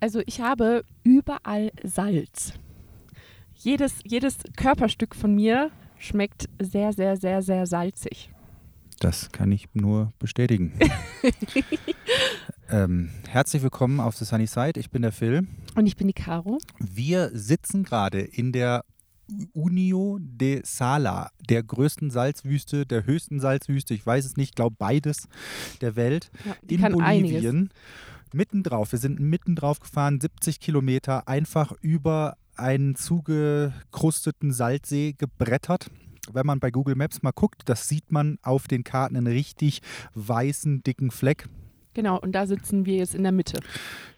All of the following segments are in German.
Also ich habe überall Salz. Jedes, jedes Körperstück von mir schmeckt sehr, sehr, sehr, sehr salzig. Das kann ich nur bestätigen. ähm, herzlich willkommen auf The Sunny Side. Ich bin der Phil. Und ich bin die Caro. Wir sitzen gerade in der Unio de Sala, der größten Salzwüste, der höchsten Salzwüste, ich weiß es nicht, glaube beides der Welt, Ja, in Bolivien. einiges. Mitten drauf, wir sind mitten drauf gefahren, 70 Kilometer, einfach über einen zugekrusteten Salzsee gebrettert. Wenn man bei Google Maps mal guckt, das sieht man auf den Karten einen richtig weißen, dicken Fleck. Genau, und da sitzen wir jetzt in der Mitte.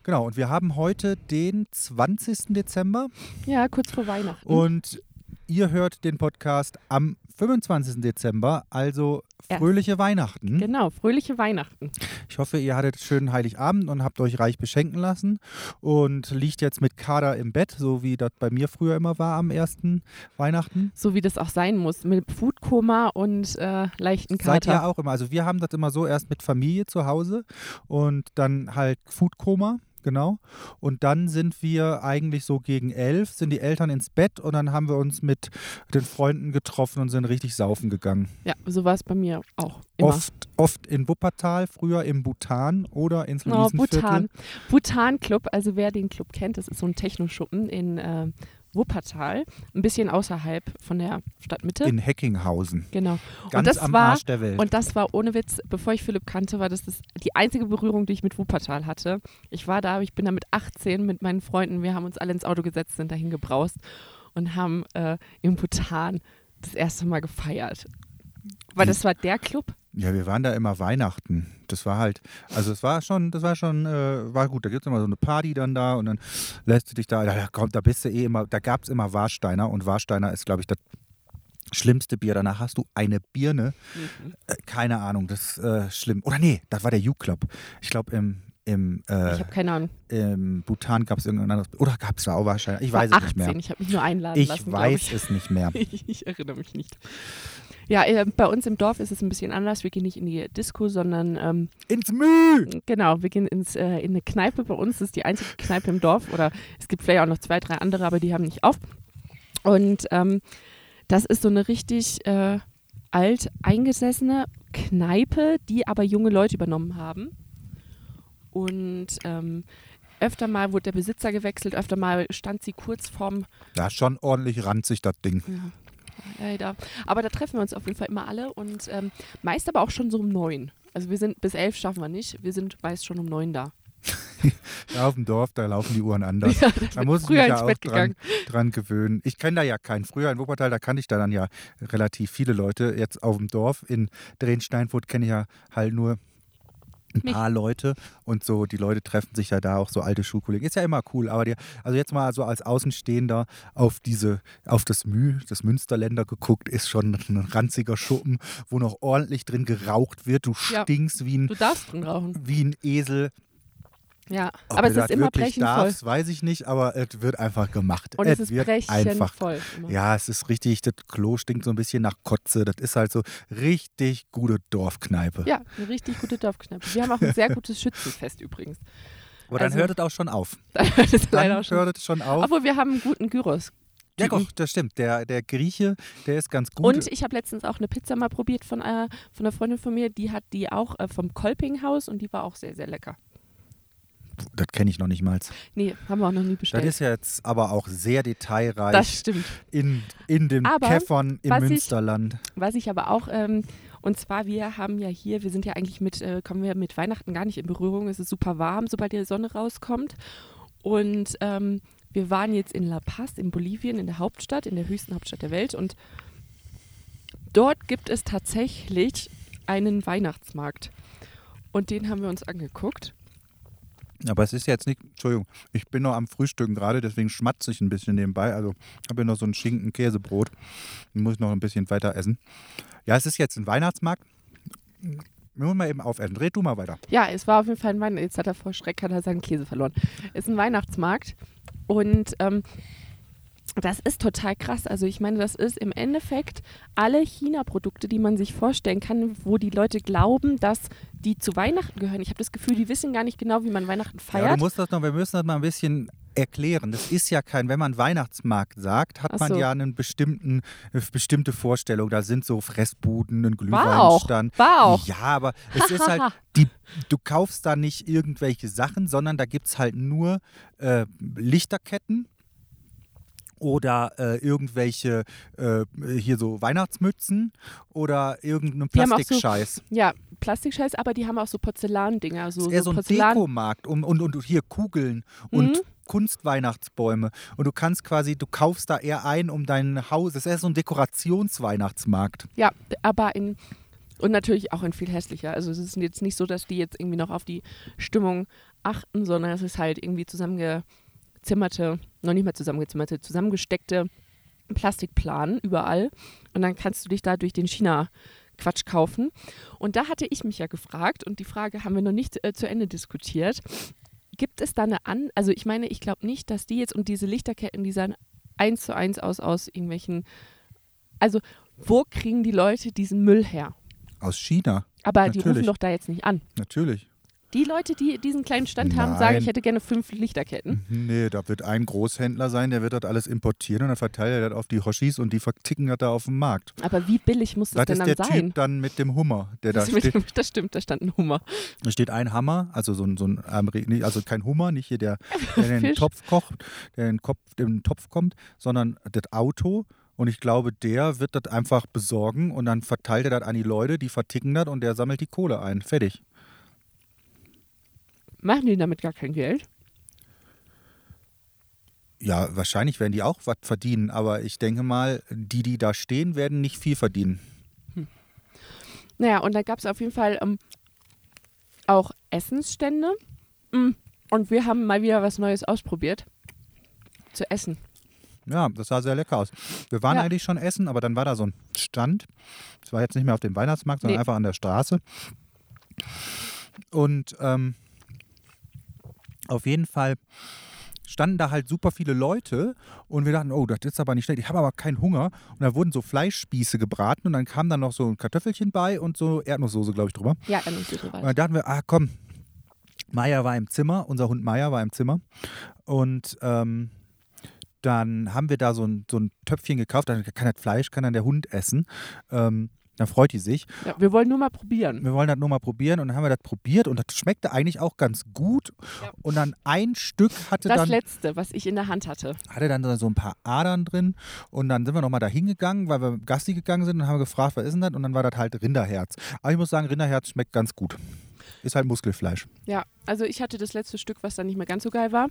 Genau, und wir haben heute den 20. Dezember Ja, kurz vor Weihnachten. und ihr hört den Podcast am 25. Dezember, also fröhliche Weihnachten. Genau, fröhliche Weihnachten. Ich hoffe, ihr hattet einen schönen Heiligabend und habt euch reich beschenken lassen und liegt jetzt mit Kader im Bett, so wie das bei mir früher immer war am ersten Weihnachten. So wie das auch sein muss, mit Foodkoma und äh, leichten Seid Kater. ihr auch immer. Also wir haben das immer so erst mit Familie zu Hause und dann halt Foodkoma. Genau. Und dann sind wir eigentlich so gegen elf, sind die Eltern ins Bett und dann haben wir uns mit den Freunden getroffen und sind richtig saufen gegangen. Ja, so war es bei mir auch immer. Oft, oft in Wuppertal, früher im Bhutan oder ins Oh, Luisenviertel. Bhutan. Bhutan Club, also wer den Club kennt, das ist so ein Techno-Schuppen in äh, Wuppertal, ein bisschen außerhalb von der Stadtmitte. In Heckinghausen. genau. Ganz das am war- Arsch der Welt. Und das war ohne Witz, bevor ich Philipp kannte, war das, das die einzige Berührung, die ich mit Wuppertal hatte. Ich war da, ich bin da mit 18 mit meinen Freunden, wir haben uns alle ins Auto gesetzt, sind dahin gebraust und haben äh, im Bhutan das erste Mal gefeiert. Weil das war der Club. Ja, wir waren da immer Weihnachten. Das war halt, also es war schon, das war schon, äh, war gut. Da gibt es immer so eine Party dann da und dann lässt du dich da, da kommt, da bist du eh immer, da gab es immer Warsteiner und Warsteiner ist, glaube ich, das schlimmste Bier. Danach hast du eine Birne. Äh, keine Ahnung, das ist äh, schlimm. Oder nee, das war der U-Club. Ich glaube, im, im, äh, Ich habe keine Ahnung. im Bhutan gab es irgendein anderes, oder gab es da auch Warsteiner? Ich Ich war weiß es 18, nicht mehr. ich habe mich nur einladen Ich lassen, glaub weiß ich. es nicht mehr. Ich, ich erinnere mich nicht. Ja, äh, bei uns im Dorf ist es ein bisschen anders. Wir gehen nicht in die Disco, sondern ähm, Ins Müh! genau, wir gehen ins, äh, in eine Kneipe. Bei uns ist die einzige Kneipe im Dorf oder es gibt vielleicht auch noch zwei, drei andere, aber die haben nicht auf. Und ähm, das ist so eine richtig äh, alt eingesessene Kneipe, die aber junge Leute übernommen haben. Und ähm, öfter mal wurde der Besitzer gewechselt, öfter mal stand sie kurz vorm Ja, schon ordentlich ranzig, das Ding. ja, leider. Aber da treffen wir uns auf jeden Fall immer alle und ähm, meist aber auch schon so um neun. Also wir sind bis elf schaffen wir nicht. Wir sind meist schon um neun da. Ja, auf dem Dorf, da laufen die Uhren anders. Ja, Da muss ich mich ja auch dran, dran gewöhnen. Ich kenne da ja keinen. Früher in Wuppertal, da kannte ich da dann ja relativ viele Leute. Jetzt auf dem Dorf in Drehensteinfurt kenne ich ja halt nur ein Mich. paar Leute und so, die Leute treffen sich ja da auch so alte Schulkollegen. Ist ja immer cool, aber die, also jetzt mal so als Außenstehender auf diese, auf das Mü, das Münsterländer geguckt, ist schon ein ranziger Schuppen, wo noch ordentlich drin geraucht wird. Du Ja. stinkst wie ein, Du darfst drin rauchen. wie ein Esel. Ja, Ob aber es ist immer brechenvoll. darfst, weiß ich nicht, aber es wird einfach gemacht. Und es ist wird einfach. brechenvoll. immer. Ja, es ist richtig, das Klo stinkt so ein bisschen nach Kotze. Das ist halt so richtig gute Dorfkneipe. Ja, eine richtig gute Dorfkneipe. Wir haben auch ein sehr gutes Schützenfest übrigens. Aber dann also- hört es auch schon auf. Da hört es leider Dann auch schon. hört es schon auf. Obwohl wir haben einen guten Gyros. Ja, doch, das stimmt. Der, der Grieche, der ist ganz gut. Und ich habe letztens auch eine Pizza mal probiert von, äh, von einer Freundin von mir. Die hat die auch äh, vom Kolpinghaus und die war auch sehr, sehr lecker. Das kenne ich noch nicht mal. Nee, haben wir auch noch nie Das bestellt. ist jetzt aber auch sehr detailreich das stimmt. in, in Aber Käffern im was ich- Münsterland. Was ich aber auch, ähm, und zwar, wir haben ja hier, wir sind ja eigentlich mit, äh, kommen wir mit Weihnachten gar nicht in Berührung. Es ist super warm, sobald die Sonne rauskommt. Und ähm, wir waren jetzt in La Paz in Bolivien, in der Hauptstadt, in der höchsten Hauptstadt der Welt. Und dort gibt es tatsächlich einen Weihnachtsmarkt. Und den haben wir uns angeguckt. Aber es ist jetzt nicht, Entschuldigung, ich bin noch am Frühstücken gerade, deswegen schmatze ich ein bisschen nebenbei. Also habe hier noch so ein Schinken-Käsebrot. Muss ich noch ein bisschen weiter essen. Ja, es ist jetzt ein Weihnachtsmarkt. Wir müssen mal eben aufessen. Dreh du mal weiter. Ja, es war auf jeden Fall ein Weihnachtsmarkt. Jetzt hat er vor Schreck hat er seinen Käse verloren. Es ist ein Weihnachtsmarkt und ähm, Das ist total krass. Also ich meine, das ist im Endeffekt alle China-Produkte, die man sich vorstellen kann, wo die Leute glauben, dass die zu Weihnachten gehören. Ich habe das Gefühl, die wissen gar nicht genau, wie man Weihnachten Ja, feiert. du musst das noch, wir müssen das mal ein bisschen erklären. Das ist ja kein, wenn man Weihnachtsmarkt sagt, hat Ach man so. ja einen bestimmten, eine bestimmte Vorstellung. Da sind so Fressbuden, ein. Glühweinstand. War auch. Ja, aber es ist halt, die, du kaufst da nicht irgendwelche Sachen, sondern da gibt es halt nur äh, Lichterketten oder äh, irgendwelche äh, hier so Weihnachtsmützen oder irgendeinen auch so- Plastikscheiß. Ja, Plastikscheiß, aber die haben auch so Porzellandinger. So, ist eher so ein Porzellan. Dekomarkt und, und, und hier Kugeln und Mhm. Kunstweihnachtsbäume. Und du kannst quasi, du kaufst da eher ein, um dein Haus. Es ist eher so ein Dekorationsweihnachtsmarkt. Ja, aber in und natürlich auch in viel hässlicher. Also es ist jetzt nicht so, dass die jetzt irgendwie noch auf die Stimmung achten, sondern es ist halt irgendwie zusammengezimmerte, noch nicht mal zusammengezimmerte, zusammengesteckte Plastikplanen überall. Und dann kannst du dich da durch den China-Quatsch kaufen. Und da hatte ich mich ja gefragt, und die Frage haben wir noch nicht äh, zu Ende diskutiert. Gibt es da eine an, also ich meine, ich glaube nicht, dass die jetzt und diese Lichterketten, die sahen eins zu eins aus aus irgendwelchen, also wo kriegen die Leute diesen Müll her? Aus China. Aber die Natürlich. rufen doch da jetzt nicht an. Natürlich. Die Leute, die diesen kleinen Stand haben, sagen, Nein. ich hätte gerne fünf Lichterketten. Nee, da wird ein Großhändler sein, der wird das alles importieren und dann verteilt er das auf die Hoshis und die verticken das da auf dem Markt. Aber wie billig muss das Das denn ist dann der sein? Typ dann mit dem Hummer, der da Das, mit steht. dem, das stimmt, da stand ein Hummer. Da steht ein Hammer, also so ein, so ein also kein Hummer, nicht hier der, der den. Topf kocht, der in den, Kopf, in den Topf kommt, sondern das Auto. Und ich glaube, der wird das einfach besorgen und dann verteilt er das an die Leute, die verticken das und der sammelt die Kohle ein. Fertig. Machen die damit gar kein Geld? Ja, wahrscheinlich werden die auch was verdienen, aber ich denke mal, die, die da stehen, werden nicht viel verdienen. Naja, und da gab es auf jeden Fall ähm, auch Essensstände. Mm. Und wir haben mal wieder was Neues ausprobiert. Zu essen. Ja, das sah sehr lecker aus. Wir waren Ja. eigentlich schon essen, aber dann war da so ein Stand. Das war jetzt nicht mehr auf dem Weihnachtsmarkt, sondern Nee. einfach an der Straße. Und ähm, auf jeden Fall standen da halt super viele Leute und wir dachten, oh, das ist aber nicht schlecht. Ich habe aber keinen Hunger. Und da wurden so Fleischspieße gebraten und dann kam dann noch so ein Kartoffelchen bei und so Erdnusssoße, glaube ich, drüber. Ja, Ernsthaft Und dann dachten wir, ah komm, Maya war im Zimmer, unser Hund Maya war im Zimmer. Und ähm, dann haben wir da so ein, so ein Töpfchen gekauft, dann kann das Fleisch, kann dann der Hund essen. Ähm, dann freut die sich. Ja, wir wollen nur mal probieren. Wir wollen das nur mal probieren und dann haben wir das probiert und das schmeckte eigentlich auch ganz gut. Ja. Und dann ein Stück hatte Das dann, letzte, was ich in der Hand hatte. hatte dann so ein paar Adern drin und dann sind wir nochmal da hingegangen, weil wir Gassi gegangen sind und haben gefragt, was ist denn das? Und dann war das halt Rinderherz. Aber ich muss sagen, Rinderherz schmeckt ganz gut. Ist halt Muskelfleisch. Ja, also ich hatte das letzte Stück, was dann nicht mehr ganz so geil war.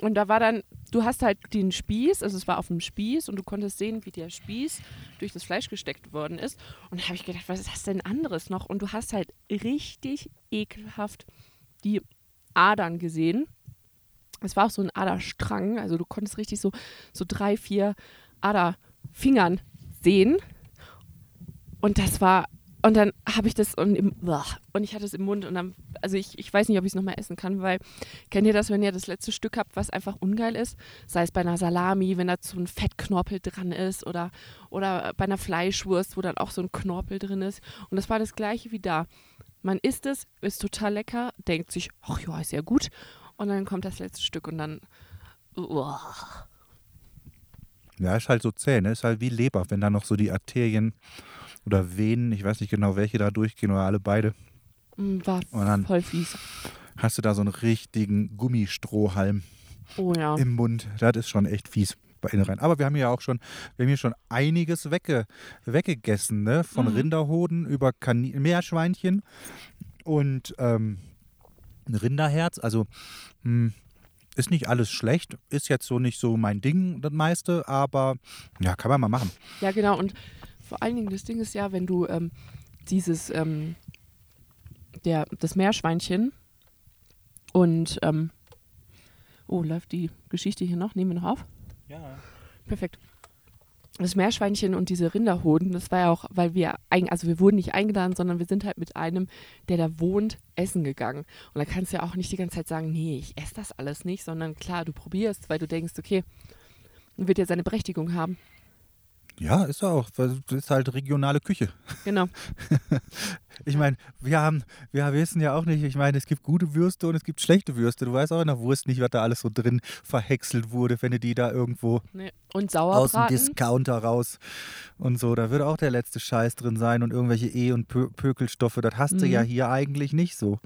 Und da war dann, du hast halt den Spieß, also es war auf dem Spieß und du konntest sehen, wie der Spieß durch das Fleisch gesteckt worden ist. Und da habe ich gedacht, was ist das denn anderes noch? Und du hast halt richtig ekelhaft die Adern gesehen. Es war auch so ein Aderstrang, also du konntest richtig so, so drei, vier Aderfingern sehen. Und das war, und dann habe ich das und, im, und ich hatte es im Mund und dann, also ich, ich weiß nicht, ob ich es nochmal essen kann, weil kennt ihr das, wenn ihr das letzte Stück habt, was einfach ungeil ist? Sei es bei einer Salami, wenn da so ein Fettknorpel dran ist oder, oder bei einer Fleischwurst, wo dann auch so ein Knorpel drin ist. Und das war das gleiche wie da. Man isst es, ist total lecker, denkt sich, ach ja, ist ja gut. Und dann kommt das letzte Stück und dann, uah. Ja, ist halt so zäh, ne? Ist halt wie Leber, wenn da noch so die Arterien oder Venen, ich weiß nicht genau, welche da durchgehen oder alle beide, Mm, war Und dann- voll fies. hast du da so einen richtigen Gummistrohhalm Oh ja. im Mund. Das ist schon echt fies bei Innereien. Aber wir haben ja auch schon, wir haben hier schon einiges wegge, weggegessen, ne? Von Mhm. Rinderhoden über Kani Meerschweinchen und ähm, ein Rinderherz. Also hm, ist nicht alles schlecht, ist jetzt so nicht so mein Ding, das meiste, aber ja, kann man mal machen. Ja, genau. Und vor allen Dingen, das Ding ist ja, wenn du ähm, dieses, ähm, der, das Meerschweinchen und, ähm, oh, läuft die Geschichte hier noch? Nehmen wir noch auf? Ja. Perfekt. Das Meerschweinchen und diese Rinderhoden, das war ja auch, weil wir, ein, also wir wurden nicht eingeladen, sondern wir sind halt mit einem, der da wohnt, essen gegangen. Und da kannst du ja auch nicht die ganze Zeit sagen, nee, ich esse das alles nicht, sondern klar, du probierst, weil du denkst, okay, wird ja seine Berechtigung haben. Ja, ist auch. Das ist halt regionale Küche. Genau. Ich meine, wir haben, wir wissen ja auch nicht, ich meine, es gibt gute Würste und es gibt schlechte Würste. Du weißt auch in der Wurst nicht, was da alles so drin verhäckselt wurde, wenn du die da irgendwo Nee. Und aus dem. Discounter raus und so. Da wird auch der letzte Scheiß drin sein und irgendwelche E- und Pö Pökelstoffe. Das hast du Mhm. ja hier eigentlich nicht so.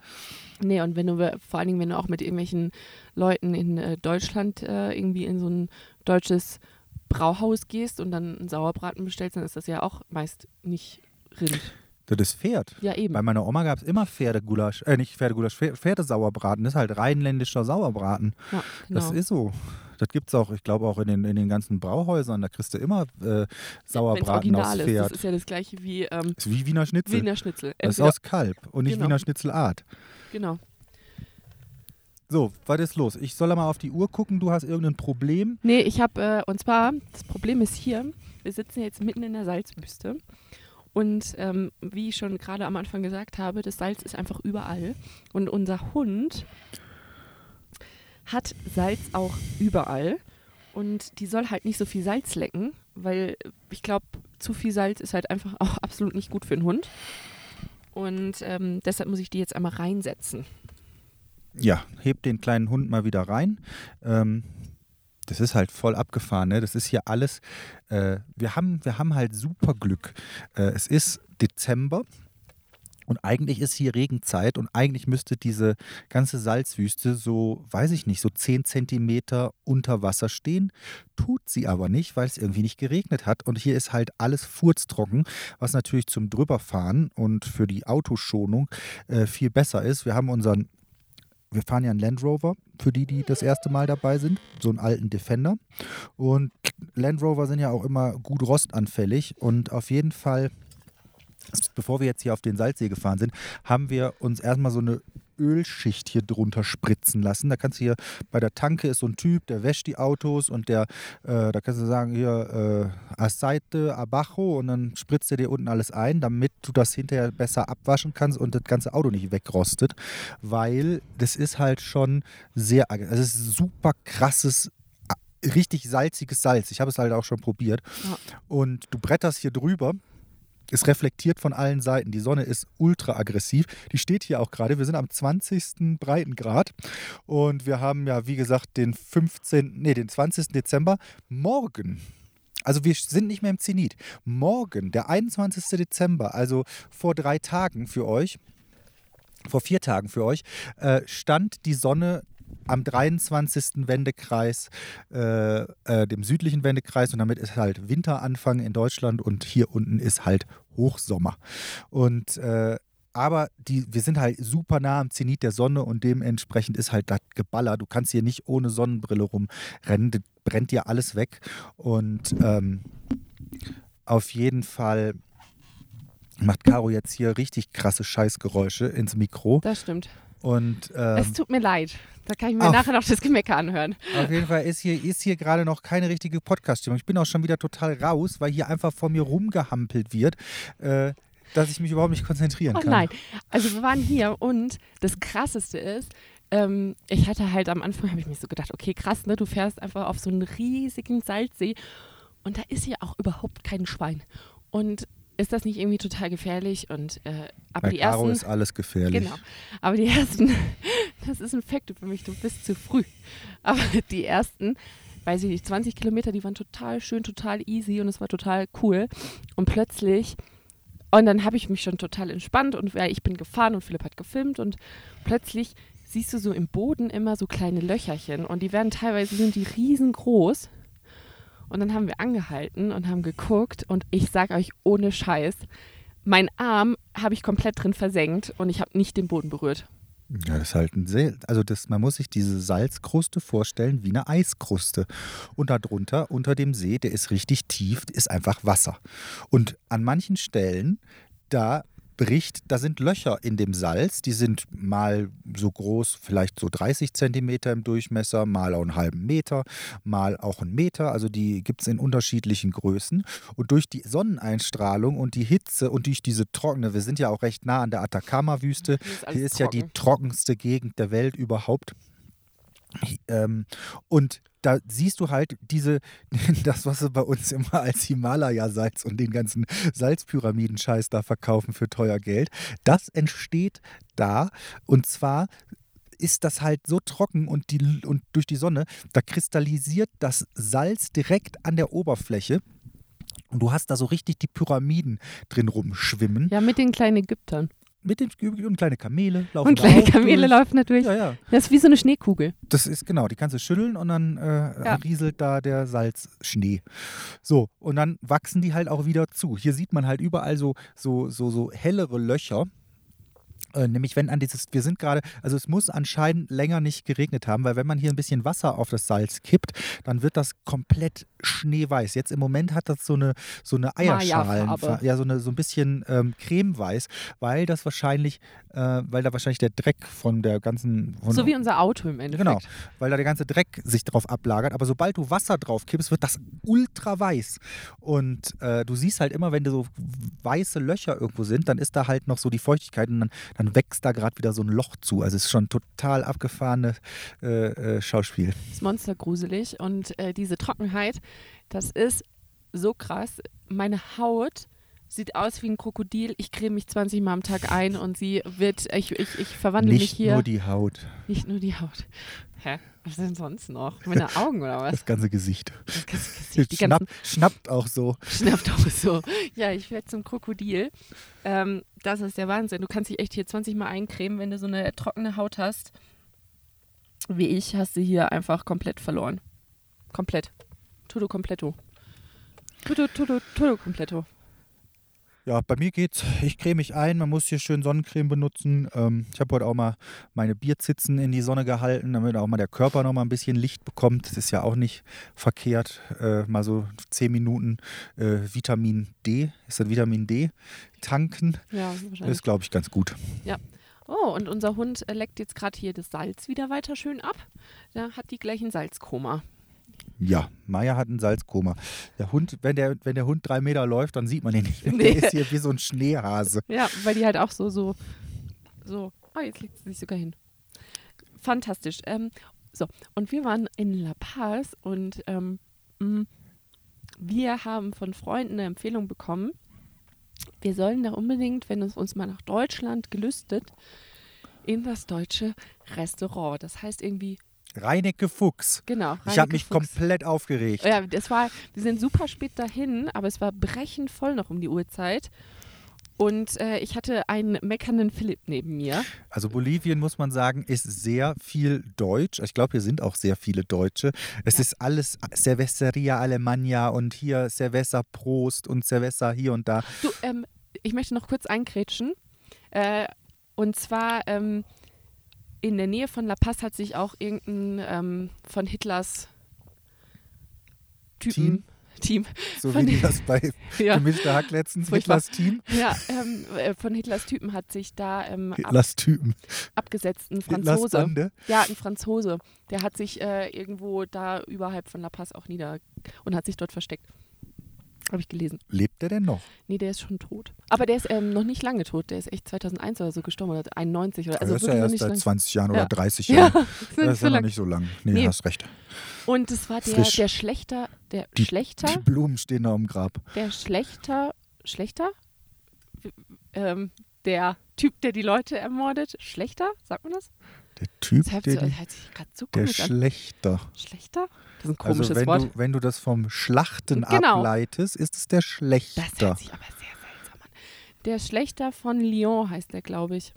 Nee, und wenn du vor allen Dingen, wenn du auch mit irgendwelchen Leuten in äh, Deutschland äh, irgendwie in so ein deutsches Brauhaus gehst und dann einen Sauerbraten bestellst, dann ist das ja auch meist nicht Rind. Das ist Pferd. Ja, eben. Bei meiner Oma gab es immer Pferdegulasch, äh, nicht Pferdegulasch, Pfer- Pferdesauerbraten. Das ist halt rheinländischer Sauerbraten. ja, genau. Das ist so. Das gibt es auch, ich glaube auch in den, in den ganzen Brauhäusern. Da kriegst du immer äh, Sauerbraten aus original ist. Pferd. Das ist ja das gleiche wie ähm, Das ist wie Wiener Schnitzel. Wiener Schnitzel. das ist Entweder- aus Kalb und nicht Genau. Wiener Schnitzelart. genau. So, was ist los? Ich soll mal auf die Uhr gucken. Du hast irgendein Problem. Nee, ich habe, äh, und zwar, das Problem ist hier, wir sitzen jetzt mitten in der Salzwüste. Und ähm, wie ich schon gerade am Anfang gesagt habe, das Salz ist einfach überall. Und unser Hund hat Salz auch überall. Und die soll halt nicht so viel Salz lecken, weil ich glaube, zu viel Salz ist halt einfach auch absolut nicht gut für einen Hund. Und ähm, deshalb muss ich die jetzt einmal reinsetzen. Ja, heb den kleinen Hund mal wieder rein. Ähm, das ist halt voll abgefahren. Ne? Das ist hier alles. Äh, wir, haben, wir haben halt super Glück. Äh, es ist Dezember. Und eigentlich ist hier Regenzeit und eigentlich müsste diese ganze Salzwüste so, weiß ich nicht, so 10 Zentimeter unter Wasser stehen. Tut sie aber nicht, weil es irgendwie nicht geregnet hat. Und hier ist halt alles furztrocken, was natürlich zum Drüberfahren und für die Autoschonung äh, viel besser ist. Wir haben unseren wir fahren ja einen Land Rover, für die, die das erste Mal dabei sind, so einen alten Defender. Und Land Rover sind ja auch immer gut rostanfällig und auf jeden Fall, bevor wir jetzt hier auf den Salzsee gefahren sind, haben wir uns erstmal so eine Ölschicht hier drunter spritzen lassen. Da kannst du hier bei der Tanke ist so ein Typ, der wäscht die Autos und der, äh, da kannst du sagen, hier äh, Aceite, Abajo und dann spritzt er dir unten alles ein, damit du das hinterher besser abwaschen kannst und das ganze Auto nicht wegrostet, weil das ist halt schon sehr, ag- es ist super krasses richtig salziges Salz. Ich habe es halt auch schon probiert. Ja. Und du bretterst hier drüber. Es reflektiert von allen Seiten. Die Sonne ist ultra aggressiv. Die steht hier auch gerade. Wir sind am 20. Breitengrad und wir haben ja, wie gesagt, den 15., nee, den 20. Dezember. Morgen also wir sind nicht mehr im Zenit. Morgen, der 21. Dezember, also vor drei Tagen für euch, vor vier Tagen für euch, äh, stand die Sonne am 23. Wendekreis, äh, äh, dem südlichen Wendekreis und damit ist halt Winteranfang in Deutschland und hier unten ist halt Hochsommer. Und äh, aber die, wir sind halt super nah am Zenit der Sonne und dementsprechend ist halt das Geballer. Du kannst hier nicht ohne Sonnenbrille rumrennen, das brennt dir alles weg. Und ähm, auf jeden Fall macht Caro jetzt hier richtig krasse Scheißgeräusche ins Mikro. Das stimmt. Und ähm, es tut mir leid. Da kann ich mir Ach. nachher noch das Gemecker anhören. auf jeden Fall ist hier, ist hier gerade noch keine richtige Podcast-Stimmung. Ich bin auch schon wieder total raus, weil hier einfach vor mir rumgehampelt wird, äh, dass ich mich überhaupt nicht konzentrieren Oh kann. nein. Also wir waren hier und das Krasseste ist, ähm, ich hatte halt am Anfang, habe ich mir so gedacht, okay, krass, ne? Du fährst einfach auf so einen riesigen Salzsee und da ist hier auch überhaupt kein Schwein. Und ist das nicht irgendwie total gefährlich? Und äh, aber Bei die Caro ersten, ist alles gefährlich. Genau. Aber die ersten, das ist ein Fakt für mich, du bist zu früh. Aber die ersten, weiß ich nicht, 20 Kilometer, die waren total schön, total easy und es war total cool. Und plötzlich, und dann habe ich mich schon total entspannt und ja, ich bin gefahren und Philipp hat gefilmt und plötzlich siehst du so im Boden immer so kleine Löcherchen und die werden teilweise, sind die riesengroß. Und dann haben wir angehalten und haben geguckt und ich sage euch ohne Scheiß, mein Arm habe ich komplett drin versenkt und ich habe nicht den Boden berührt. Ja, das ist halt ein sehr, also das, man muss sich diese Salzkruste vorstellen wie eine Eiskruste. Und darunter, unter dem See, der ist richtig tief, ist einfach Wasser. Und an manchen Stellen, da bricht, da sind Löcher in dem Salz, die sind mal so groß, vielleicht so 30 Zentimeter im Durchmesser, mal auch einen halben Meter, mal auch einen Meter. Also die gibt es in unterschiedlichen Größen. Und durch die Sonneneinstrahlung und die Hitze und durch diese trockene, wir sind ja auch recht nah an der Atacama-Wüste, Hier ist ist ja die trocken. trockenste Gegend der Welt überhaupt. Ähm, und da siehst du halt diese, das, was sie bei uns immer als Himalaya-Salz und den ganzen Salzpyramiden-Scheiß da verkaufen für teuer Geld. Das entsteht da und zwar ist das halt so trocken und, die, und durch die Sonne, da kristallisiert das Salz direkt an der Oberfläche. Und du hast da so richtig die Pyramiden drin rumschwimmen. Ja, mit den kleinen Ägyptern. Mit den und kleine Kamele laufen Und kleine Kamele durch. laufen natürlich. Ja, ja. Das ist wie so eine Schneekugel. Das ist genau, die kannst du schütteln und dann äh, Ja. rieselt da der Salzschnee. So, und dann wachsen die halt auch wieder zu. Hier sieht man halt überall so, so, so, so hellere Löcher. Äh, nämlich wenn an dieses, wir sind gerade, also es muss anscheinend länger nicht geregnet haben, weil wenn man hier ein bisschen Wasser auf das Salz kippt, dann wird das komplett schneeweiß. Jetzt im Moment hat das so eine, so eine Eierschalen, ja, so, eine, so ein bisschen ähm, cremeweiß, weil das wahrscheinlich, äh, weil da wahrscheinlich der Dreck von der ganzen, von, So wie unser Auto im Endeffekt. Genau, weil da der ganze Dreck sich drauf ablagert. Aber sobald du Wasser drauf kippst, wird das ultra weiß. Und äh, du siehst halt immer, wenn da so weiße Löcher irgendwo sind, dann ist da halt noch so die Feuchtigkeit und dann, dann wächst da gerade wieder so ein Loch zu. Also es ist schon total abgefahrene äh, äh, Schauspiel. Das ist monstergruselig. Und äh, diese Trockenheit, das ist so krass. Meine Haut sieht aus wie ein Krokodil. Ich creme mich 20 Mal am Tag ein und sie wird, ich, ich, ich verwandle mich Nicht hier. nur die Haut, nicht nur die Haut. Hä? Was denn sonst noch? Meine Augen oder was? das ganze Gesicht. Das ganze Gesicht, die Schnapp, schnappt auch so. Schnappt auch so. Ja, ich werde zum Krokodil. Ähm, das ist der Wahnsinn. Du kannst dich echt hier 20 Mal eincremen, wenn du so eine trockene Haut hast. Wie ich, hast du hier einfach komplett verloren. Komplett. Todo completo. Todo, todo, todo completo. Ja, bei mir geht's. Ich creme mich ein. Man muss hier schön Sonnencreme benutzen. Ähm, ich habe heute auch mal meine Bierzitzen in die Sonne gehalten, damit auch mal der Körper noch mal ein bisschen Licht bekommt. Das ist ja auch nicht verkehrt. Äh, mal so 10 Minuten äh, Vitamin D, ist das Vitamin D, tanken. Ja, Das wahrscheinlich. ist, glaube ich, ganz gut. Oh, und unser Hund leckt jetzt gerade hier das Salz wieder weiter schön ab. Der hat die gleichen Salzkoma. Ja, Maya hat ein Salzkoma. Der Hund, wenn der, wenn der Hund drei Meter läuft, dann sieht man ihn nicht. Nee. Der ist hier wie so ein Schneehase. Ja, weil die halt auch so, so, so. Oh, jetzt legt sie sich sogar hin. Fantastisch. Ähm, so, und wir waren in La Paz und ähm, mh, wir haben von Freunden eine Empfehlung bekommen. Wir sollen da unbedingt, wenn es uns mal nach Deutschland gelüstet, in das deutsche Restaurant. Das heißt irgendwie, Reinecke Fuchs. genau. Ich habe mich Fuchs. komplett aufgeregt. Ja, das war, wir sind super spät dahin, aber es war brechend voll noch um die Uhrzeit. Und äh, ich hatte einen meckernden Philipp neben mir. Also Bolivien, muss man sagen, ist sehr viel Deutsch. Ich glaube, hier sind auch sehr viele Deutsche. Es Ja. ist alles Cerveceria Alemania und hier Cerveza Prost und Cerveza hier und da. Du, ähm, ich möchte noch kurz einkrätschen. Äh, und zwar ähm, in der Nähe von La Paz hat sich auch irgendein ähm, von Hitlers Typen. Team. So Von wie das bei Ja, Gemischter Hack letztens. Hitlers Team. ja ähm, äh, von Hitlers Typen hat sich da ähm, ab, Hitlers Typen. abgesetzt ein Franzose. Ja, ein Franzose. Der hat sich äh, irgendwo da überhalb von La Paz auch nieder und hat sich dort versteckt. Habe ich gelesen. Lebt der denn noch? Nee, der ist schon tot. Aber der ist ähm, noch nicht lange tot. Der ist echt 2001 oder so gestorben oder 91 oder also das ist ja erst nicht seit lange. 20 Jahren Ja. oder 30 Ja, Jahren. das ist Das ist so ja noch lang. nicht so lang. Nee, Nee. hast recht. Und es war der, der Schlechter, der Die- Schlechter, Die Blumen stehen da im Grab. der Schlechter, Schlechter? Ähm, der Typ, der die Leute ermordet. Schlechter? Sagt man das? Der Typ, Das der, die- das so der an. Schlechter. Schlechter? Das ist ein komisches Also wenn Wort. du, wenn du das vom Schlachten Genau. ableitest, ist es der Das Schlechter. hört sich aber sehr seltsam an. Der Schlechter von Lyon heißt der, glaube ich.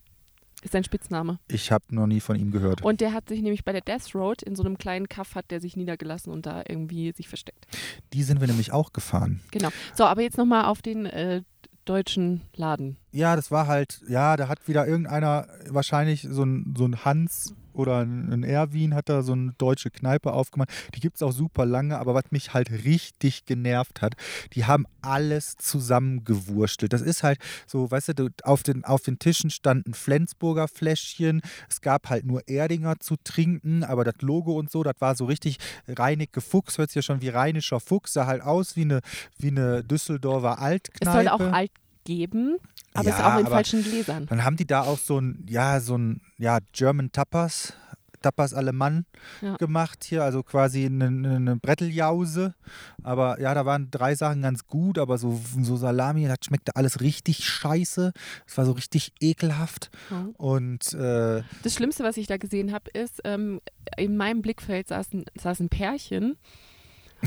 Ist sein Spitzname. Ich habe noch nie von ihm gehört. Und der hat sich nämlich bei der Death Road in so einem kleinen Kaff hat der sich niedergelassen und da irgendwie sich versteckt. Die sind wir nämlich auch gefahren. Genau. So, aber jetzt nochmal auf den äh, deutschen Laden. Ja, das war halt, ja, da hat wieder irgendeiner, wahrscheinlich so ein, so ein Hans oder ein Erwin hat da so eine deutsche Kneipe aufgemacht. Die gibt es auch super lange, aber was mich halt richtig genervt hat, die haben alles zusammengewurstelt. Das ist halt so, weißt du, auf den, auf den Tischen standen Flensburger Fläschchen, es gab halt nur Erdinger zu trinken, aber das Logo und so, das war so richtig Reinecke Fuchs, hört sich ja schon wie rheinischer Fuchs, sah halt aus wie eine, wie eine Düsseldorfer Es Altkneipe. soll auch alt geben, aber es ist Ja, auch in falschen Gläsern. Dann haben die da auch so ein, ja, so ein, ja, German Tapas Tapas Alemann Ja. gemacht hier, also quasi eine, eine Bretteljause. Aber ja, da waren drei Sachen ganz gut, aber so, so Salami, das schmeckte alles richtig scheiße. Es war so richtig ekelhaft. Ja. Und äh, Das Schlimmste, was ich da gesehen habe, ist, ähm, in meinem Blickfeld saß ein, saß ein Pärchen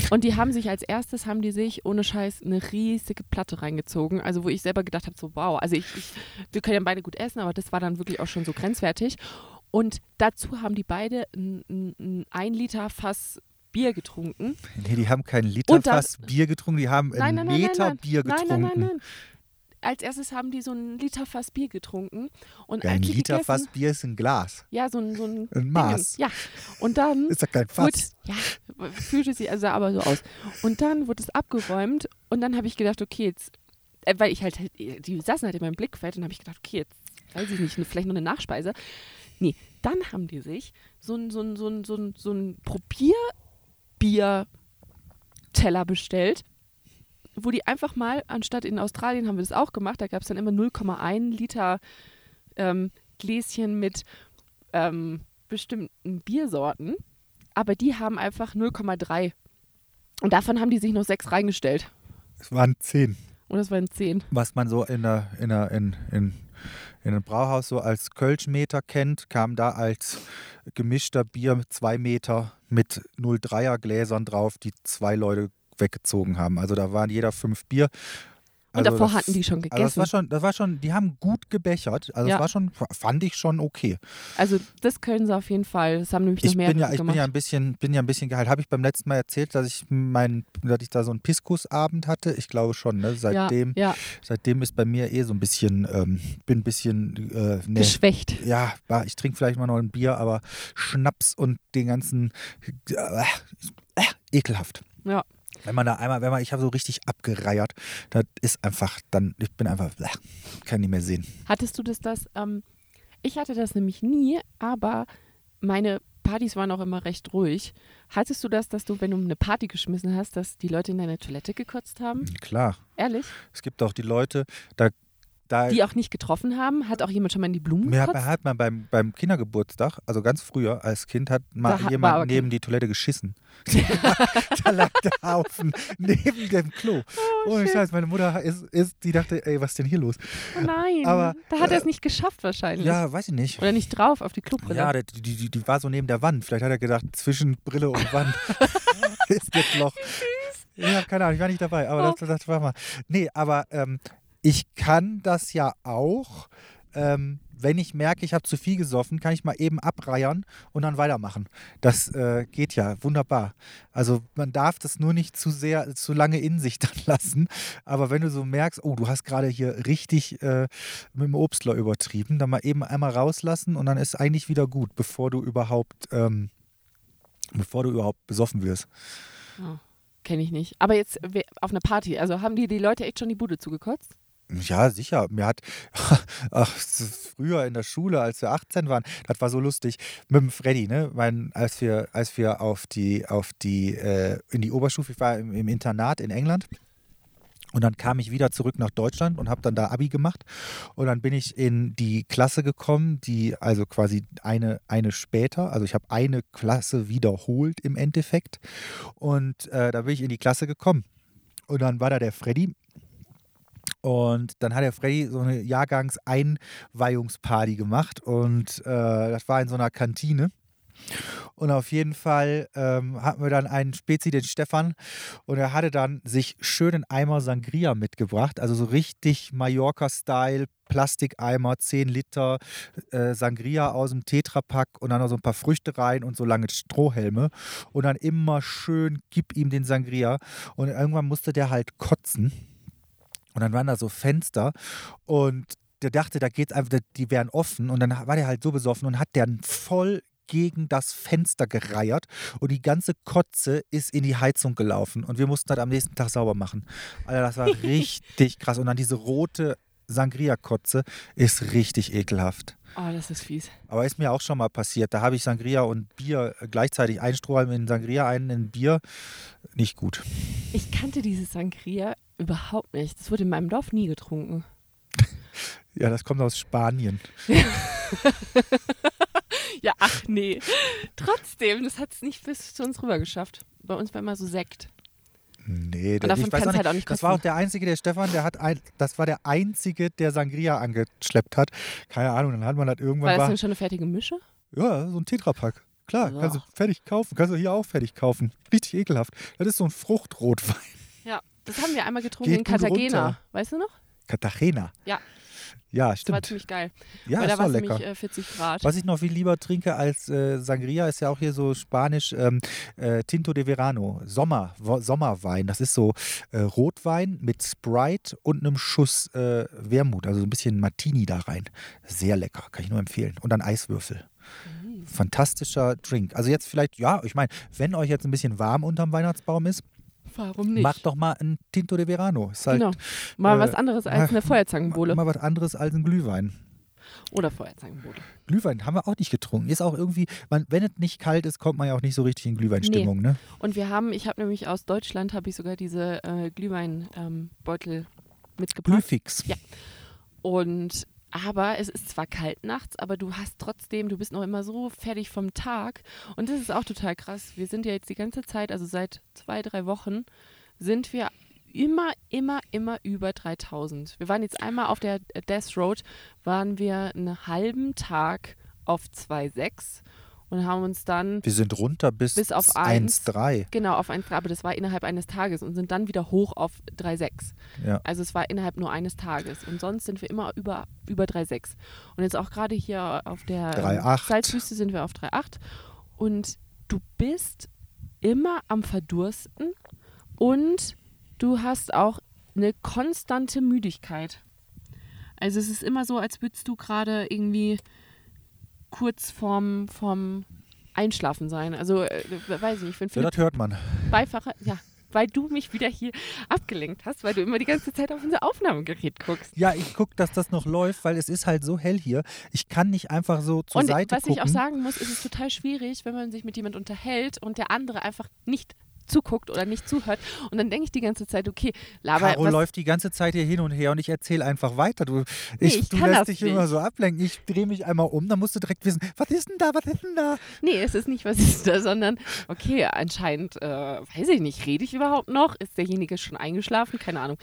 und die haben sich als erstes, haben die sich ohne Scheiß eine riesige Platte reingezogen. Also wo ich selber gedacht habe, so wow, also ich, ich, wir können ja beide gut essen, aber das war dann wirklich auch schon so grenzwertig. Und dazu haben die beide ein, ein, Liter Fass Bier getrunken. nee, die haben kein Liter das- Fass Bier getrunken, die haben Nein, einen nein, nein, nein, Meter nein. Bier Nein, getrunken. nein, nein, nein. Als erstes haben die so ein Liter Fass Bier getrunken. Und Ja, ein Liter gegessen, Fass Bier ist ein Glas. Ja, so ein, so ein, Ein Maß. Ja. Und dann Ist ja kein Fass. ja, fühlte sich also aber so aus. Und dann wurde es abgeräumt und dann habe ich gedacht, okay, jetzt, äh, weil ich halt, die saßen halt in meinem Blickfeld und habe ich gedacht, okay, jetzt weiß ich nicht, vielleicht noch eine Nachspeise. Nee, dann haben die sich so ein, so ein, so ein, so ein, so ein Probierbier-Teller bestellt, wo die einfach mal, anstatt in Australien haben wir das auch gemacht, da gab es dann immer 0,1 Liter ähm, Gläschen mit ähm, bestimmten Biersorten, aber die haben einfach 0,3. Und davon haben die sich noch sechs reingestellt. Es waren zehn. Und das waren zehn. was man so in, der, in, der, in, in, in einem Brauhaus so als Kölschmeter kennt, kam da als gemischter Bier mit zwei Meter mit 0,3er Gläsern drauf, die zwei Leute weggezogen haben. Also da waren jeder fünf Bier. Und Also davor das- hatten die schon Also das gegessen. war schon, das war schon, die haben gut gebechert. Also Ja. das war schon, fand ich schon okay. Also das können sie auf jeden Fall. Das haben nämlich noch Ich mehr bin ja, ich bin ja ein bisschen, bin ja ein bisschen geheilt. Habe ich beim letzten Mal erzählt, dass ich mein, dass ich da so einen Piskusabend hatte? Ich glaube schon, ne? Seitdem, ja, ja, seitdem ist bei mir eh so ein bisschen, ähm, bin ein bisschen, äh, ne, geschwächt. ja, ich trinke vielleicht mal noch ein Bier, aber Schnaps und den ganzen äh, äh, ekelhaft. Ja. Wenn man da einmal, wenn man, ich habe so richtig abgereiert, das ist einfach, dann, ich bin einfach, äh, kann nicht mehr sehen. Hattest du das, das? Ähm, ich hatte das nämlich nie, aber meine Partys waren auch immer recht ruhig. Hattest du das, dass du, wenn du eine Party geschmissen hast, dass die Leute in deine Toilette gekotzt haben? Klar, Ehrlich? es gibt auch die Leute, da, da Die auch nicht getroffen haben? Hat auch jemand schon mal in die Blumen Mir hat, gekotzt? hat man beim, beim Kindergeburtstag, also ganz früher als Kind, hat mal Da jemand okay. neben die Toilette geschissen. da lag der Haufen neben dem Klo. Oh, shit. Scheiß, meine Mutter ist, ist, die dachte, ey, was ist denn hier los? Oh nein. Aber, da hat er es äh, nicht geschafft wahrscheinlich. Ja, weiß ich nicht. Oder nicht drauf auf die Klobrille. Ja, die, die, die war so neben der Wand. Vielleicht hat er gedacht, zwischen Brille und Wand ist das Loch. Ja, keine Ahnung, ich war nicht dabei, aber Oh. das, das war mal. Nee, aber ähm, ich kann das ja auch, ähm, wenn ich merke, ich habe zu viel gesoffen, kann ich mal eben abreiern und dann weitermachen. Das äh, geht ja wunderbar. Also man darf das nur nicht zu sehr, zu lange in sich dann lassen. Aber wenn du so merkst, oh, du hast gerade hier richtig äh, mit dem Obstler übertrieben, dann mal eben einmal rauslassen und dann ist eigentlich wieder gut, bevor du überhaupt, ähm, bevor du überhaupt besoffen wirst. Oh, Kenne ich nicht. Aber jetzt auf einer Party, also haben die die Leute echt schon die Bude zugekotzt? Ja, sicher. Mir hat ach, früher in der Schule, als wir 18 waren, das war so lustig, mit dem Freddy, ne? Mein, als wir, als wir auf die, auf die, äh, in die Oberstufe, ich war im, im Internat in England. Und dann kam ich wieder zurück nach Deutschland und habe dann da Abi gemacht. Und dann bin ich in die Klasse gekommen, die also quasi eine, eine später, also ich habe eine Klasse wiederholt im Endeffekt. Und äh, da bin ich in die Klasse gekommen. Und dann war da der Freddy und dann hat der Freddy so eine Jahrgangseinweihungsparty gemacht und äh, das war in so einer Kantine. Und auf jeden Fall ähm, hatten wir dann einen Spezi, den Stefan, und er hatte dann sich schön einen Eimer Sangria mitgebracht, also so richtig Mallorca-Style, Plastikeimer, 10 Liter äh, Sangria aus dem Tetrapack und dann noch so ein paar Früchte rein und so lange Strohhelme. Und dann immer schön, gib ihm den Sangria. Und irgendwann musste der halt kotzen. Und dann waren da so Fenster und der dachte, da geht's einfach, die wären offen. Und dann war der halt so besoffen und hat der voll gegen das Fenster gereiert und die ganze Kotze ist in die Heizung gelaufen und wir mussten das am nächsten Tag sauber machen. Alter, das war richtig krass. Und dann diese rote Sangria-Kotze ist richtig ekelhaft. Oh, das ist fies. Aber ist mir auch schon mal passiert. Da habe ich Sangria und Bier gleichzeitig ein Strohhalm in Sangria, einen in Bier. Nicht gut. Ich kannte dieses Sangria überhaupt nicht. Das wurde in meinem Dorf nie getrunken. Ja, das kommt aus Spanien. Ja, ach nee. Trotzdem, das hat es nicht bis zu uns rüber geschafft. Bei uns war immer so Sekt. Nee, Und davon ich weiß auch nicht, halt auch nicht das war auch der einzige, der Stefan, der hat ein, das war der einzige, der Sangria angeschleppt hat. Keine Ahnung, dann hat man das War irgendwann das war, denn schon eine fertige Mische? ja, so ein Tetrapack. Klar, Ja. kannst du fertig kaufen, kannst du hier auch fertig kaufen. Richtig ekelhaft. Das ist so ein Fruchtrotwein. Ja. Das haben wir einmal getrunken Geht in Cartagena. Weißt du noch? Cartagena. Ja. Ja, Das war stimmt. ziemlich geil. Ja, Weil da war lecker. nämlich äh, 40 Grad. Was ich noch viel lieber trinke als äh, Sangria, ist ja auch hier so spanisch ähm, äh, Tinto de Verano, Sommer, Sommerwein. Das ist so äh, Rotwein mit Sprite und einem Schuss äh, Wermut, also so ein bisschen Martini da rein. Sehr lecker, kann ich nur empfehlen. Und dann Eiswürfel. Mhm. Fantastischer Drink. Also jetzt vielleicht, ja, ich meine, wenn euch jetzt ein bisschen warm unterm Weihnachtsbaum ist, Warum nicht? macht doch mal ein Tinto de Verano. Ist halt genau. Mal äh, was anderes als eine Feuerzangenbowle. mal was anderes als ein Glühwein. Oder Feuerzangenbowle. Glühwein haben wir auch nicht getrunken. Ist auch irgendwie, man, wenn es nicht kalt ist, kommt man ja auch nicht so richtig in Glühweinstimmung, ne? Und wir haben, ich habe nämlich aus Deutschland, habe ich sogar diese äh, Glühweinbeutel mitgebracht. Glühfix. Ja. Und aber es ist zwar kalt nachts, aber du hast trotzdem, du bist noch immer so fertig vom Tag. Und das ist auch total krass. Wir sind ja jetzt die ganze Zeit, also seit zwei, drei Wochen, sind wir immer, immer, immer über 3000. Wir waren jetzt einmal auf der Death Road, waren wir einen halben Tag auf 2,6 und haben uns dann Wir sind runter bis, Bis auf eins. 1,3. Genau, auf 1,3, aber das war innerhalb eines Tages und sind dann wieder hoch auf 3,6. Ja. Also es war innerhalb nur eines Tages und sonst sind wir immer über, über 3,6. Und jetzt auch gerade hier auf der ähm, 3,8. Salzwüste sind wir auf 3,8 und du bist immer am Verdursten und du hast auch eine konstante Müdigkeit. Also es ist immer so, als würdest du gerade irgendwie kurz vorm, vorm Einschlafen sein. Also, äh, weiß ich nicht, wenn Ja, Philipp das hört man. Beifahrer, ja, weil du mich wieder hier abgelenkt hast, weil du immer die ganze Zeit auf unser Aufnahmegerät guckst. Ja, ich gucke, dass das noch läuft, weil es ist halt so hell hier. Ich kann nicht einfach so zur und Seite was gucken. ich auch sagen muss, ist es total schwierig, wenn man sich mit jemand unterhält und der andere einfach nicht zuguckt oder nicht zuhört. Und dann denke ich die ganze Zeit, okay, laber Caro was, läuft die ganze Zeit hier hin und her und ich erzähle einfach weiter. Du, Nee, ich, ich du lässt dich immer nicht. so ablenken. Ich drehe mich einmal um, dann musst du direkt wissen, was ist denn da, was ist denn da? Nee, es ist nicht, was ist da, sondern okay, anscheinend, äh, weiß ich nicht, rede ich überhaupt noch? Ist derjenige schon eingeschlafen? Keine Ahnung.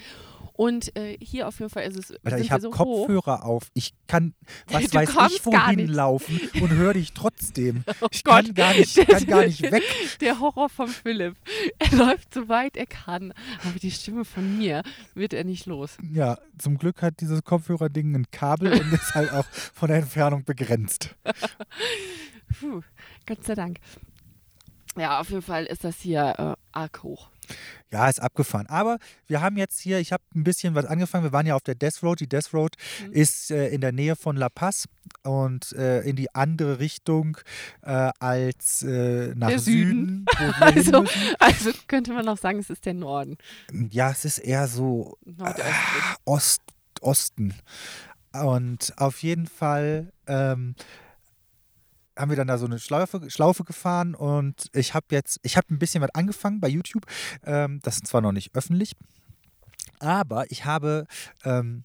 Und äh, hier auf jeden Fall ist es. Alter, ich habe so hoch. Kopfhörer auf. Ich kann, was Du weiß ich, wohin laufen und höre dich trotzdem. ich Gott. kann gar nicht, kann gar nicht weg. Der Horror von Philipp. Er läuft so weit er kann, aber die Stimme von mir wird er nicht los. Ja, zum Glück hat dieses Kopfhörerding ein Kabel und ist halt auch von der Entfernung begrenzt. Puh, Gott sei Dank. Ja, auf jeden Fall ist das hier äh, arg hoch. Ja, ist abgefahren. Aber wir haben jetzt hier, ich habe ein bisschen was angefangen. Wir waren ja auf der Death Road. Die Death Road Mhm. ist äh, in der Nähe von La Paz und äh, in die andere Richtung äh, als äh, nach Der Süden. Süden. Also, also könnte man auch sagen, es ist der Norden. Ja, es ist eher so Nordöstlich. Ost, Osten. Und auf jeden Fall ähm, haben wir dann da so eine Schlaufe, Schlaufe gefahren und ich habe jetzt, ich habe ein bisschen was angefangen bei YouTube. Ähm, das ist zwar noch nicht öffentlich, aber ich habe ähm,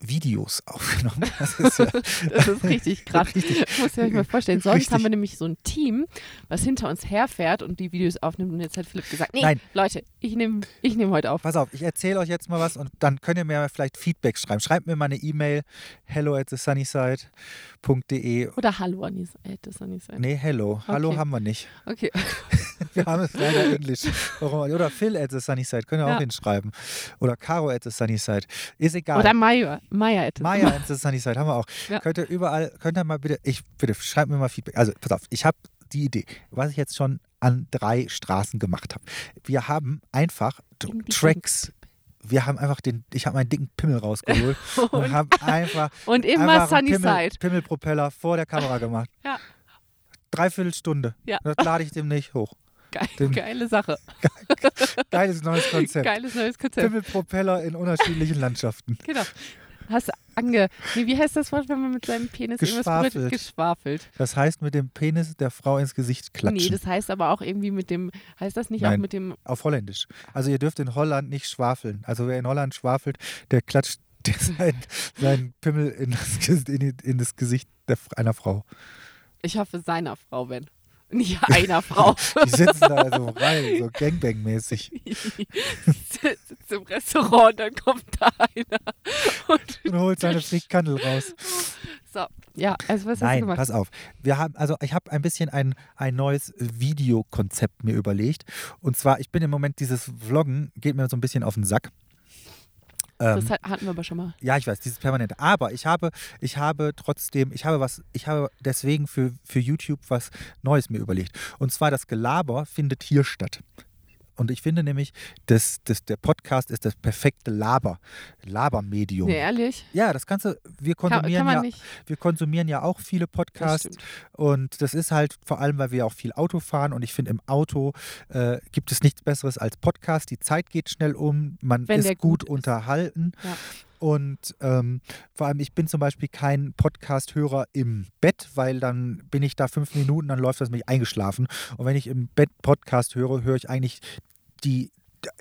Videos aufgenommen. Das ist ja, Das ist richtig krass. Richtig. Muss ich euch mal vorstellen. Sonst Richtig. haben wir nämlich so ein Team, was hinter uns herfährt und die Videos aufnimmt. Und jetzt hat Philipp gesagt, nee, Nein. Leute, ich nehme ich nehm heute auf. Pass auf, ich erzähle euch jetzt mal was und dann könnt ihr mir vielleicht Feedback schreiben. Schreibt mir mal eine E-Mail, hello at thesunnyside.de. Oder Hallo, soll nicht sein. Nee, hello. Hallo Okay. haben wir nicht. Okay. Wir haben es leider. Warum? Oder Phil at the Sunnyside, könnt ihr auch Ja. hinschreiben. Oder Caro at the Sunnyside. Ist egal. Oder Maya. Maya hätte Maya at the Sunnyside haben wir auch. Ja. Könnt ihr überall, könnt ihr mal bitte, ich bitte, schreibt mir mal Feedback. Also, pass auf, ich habe die Idee, was ich jetzt schon an drei Straßen gemacht habe. Wir haben einfach Tracks. Wir haben einfach den, ich habe meinen dicken Pimmel rausgeholt und Und, haben einfach, und immer einfach Pimmel, Sunnyside. Pimmelpropeller vor der Kamera gemacht. Ja. Dreiviertel Stunde. Ja. Das lade ich demnächst hoch. Geil, geile Sache. Geiles neues Konzept. Geiles neues Konzept. Pimmelpropeller in unterschiedlichen Landschaften. Genau. Hast ange. Nee, wie heißt das Wort, wenn man mit seinem Penis irgendwas berührt? Geschwafelt. Geschwafelt. Das heißt, mit dem Penis der Frau ins Gesicht Nee, klatschen. das heißt aber auch irgendwie mit dem. Heißt das nicht auch Nein. mit dem. auf Holländisch. Also ihr dürft in Holland nicht schwafeln. Also wer in Holland schwafelt, der klatscht sein, sein Pimmel in das, in, in das Gesicht der, einer Frau. Ich hoffe, seiner Frau, wenn. Nicht einer Frau. Die sitzen da so rein, so Gangbang-mäßig. Sitzt im Restaurant, dann kommt da einer. Und, Und holt seine Frikandel raus. so, ja, also was hast du Nein, gemacht? pass auf. Wir haben, also ich habe ein bisschen ein, ein neues Videokonzept mir überlegt. Und zwar, ich bin im Moment dieses Vloggen, geht mir so ein bisschen auf den Sack. Ähm, Das hat- hatten wir aber schon mal. ja, ich weiß, dieses permanent. Aber ich habe, ich habe trotzdem, ich habe was, ich habe deswegen für, für YouTube was Neues mir überlegt. Und zwar das Gelaber findet hier statt. Und ich finde nämlich, dass, dass der Podcast ist das perfekte Laber, Labermedium. Nee, ehrlich? Ja, das du, wir Kann, konsumieren kann man ja, wir konsumieren ja auch viele Das Podcasts stimmt. und das ist halt vor allem, weil wir auch viel Auto fahren und ich finde, im Auto äh, gibt es nichts Besseres als Podcast. Die Zeit geht schnell um, man Wenn ist gut, gut ist. unterhalten. Ja. Und ähm, vor allem, ich bin zum Beispiel kein Podcast-Hörer im Bett, weil dann bin ich da fünf Minuten, dann läuft das mich eingeschlafen. Und wenn ich im Bett Podcast höre, höre ich eigentlich die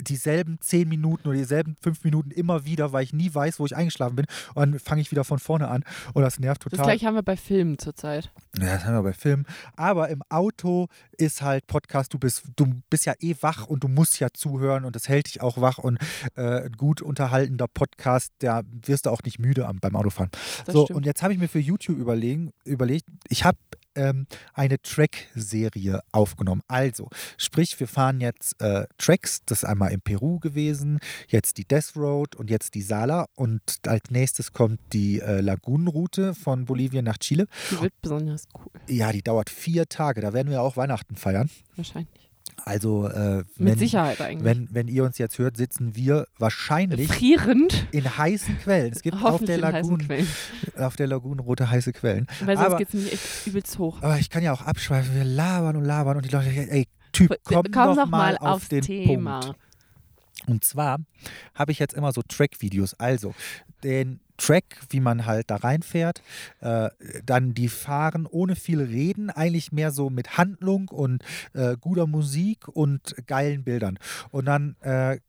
dieselben zehn Minuten oder dieselben fünf Minuten immer wieder, weil ich nie weiß, wo ich eingeschlafen bin. Und dann fange ich wieder von vorne an und das nervt Das total. gleiche haben wir bei Filmen zurzeit. Ja, das haben wir bei Filmen. Aber im Auto ist halt Podcast, du bist, du bist ja eh wach und du musst ja zuhören und das hält dich auch wach und äh, ein gut unterhaltender Podcast, da wirst du auch nicht müde am, beim Autofahren. Das so, stimmt. und jetzt habe ich mir für YouTube überlegen, überlegt, ich habe ähm, eine Track-Serie aufgenommen. Also, sprich, wir fahren jetzt äh, Tracks, das ist einmal in Peru gewesen, jetzt die Death Road und jetzt die Sala und als nächstes kommt die äh, Lagunenroute von Bolivien nach Chile. Die wird besonders cool. Ja, die dauert vier Tage. Da werden wir auch Weihnachten feiern. Wahrscheinlich. Also, äh, Mit wenn, Sicherheit eigentlich. wenn, wenn ihr uns jetzt hört, sitzen wir wahrscheinlich Frierend. in heißen Quellen. Es gibt auf der, in heißen Lagun, Quellen. auf der Lagunenroute heiße Quellen. Weil sonst geht es nämlich echt übelst hoch. Aber ich kann ja auch abschweifen. Wir labern und labern und die Leute, ey, Typ, komm, Komm doch noch mal mal auf aufs den Thema. Punkt. Und zwar habe ich jetzt immer so Track-Videos. Also den Track, wie man halt da reinfährt, äh, dann die fahren ohne viel Reden, eigentlich mehr so mit Handlung und äh, guter Musik und geilen Bildern. Und dann äh,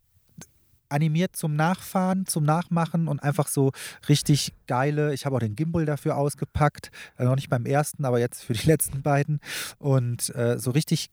animiert zum Nachfahren, zum Nachmachen und einfach so richtig geile. Ich habe auch den Gimbal dafür ausgepackt, äh, noch nicht beim ersten, aber jetzt für die letzten beiden. Und äh, so richtig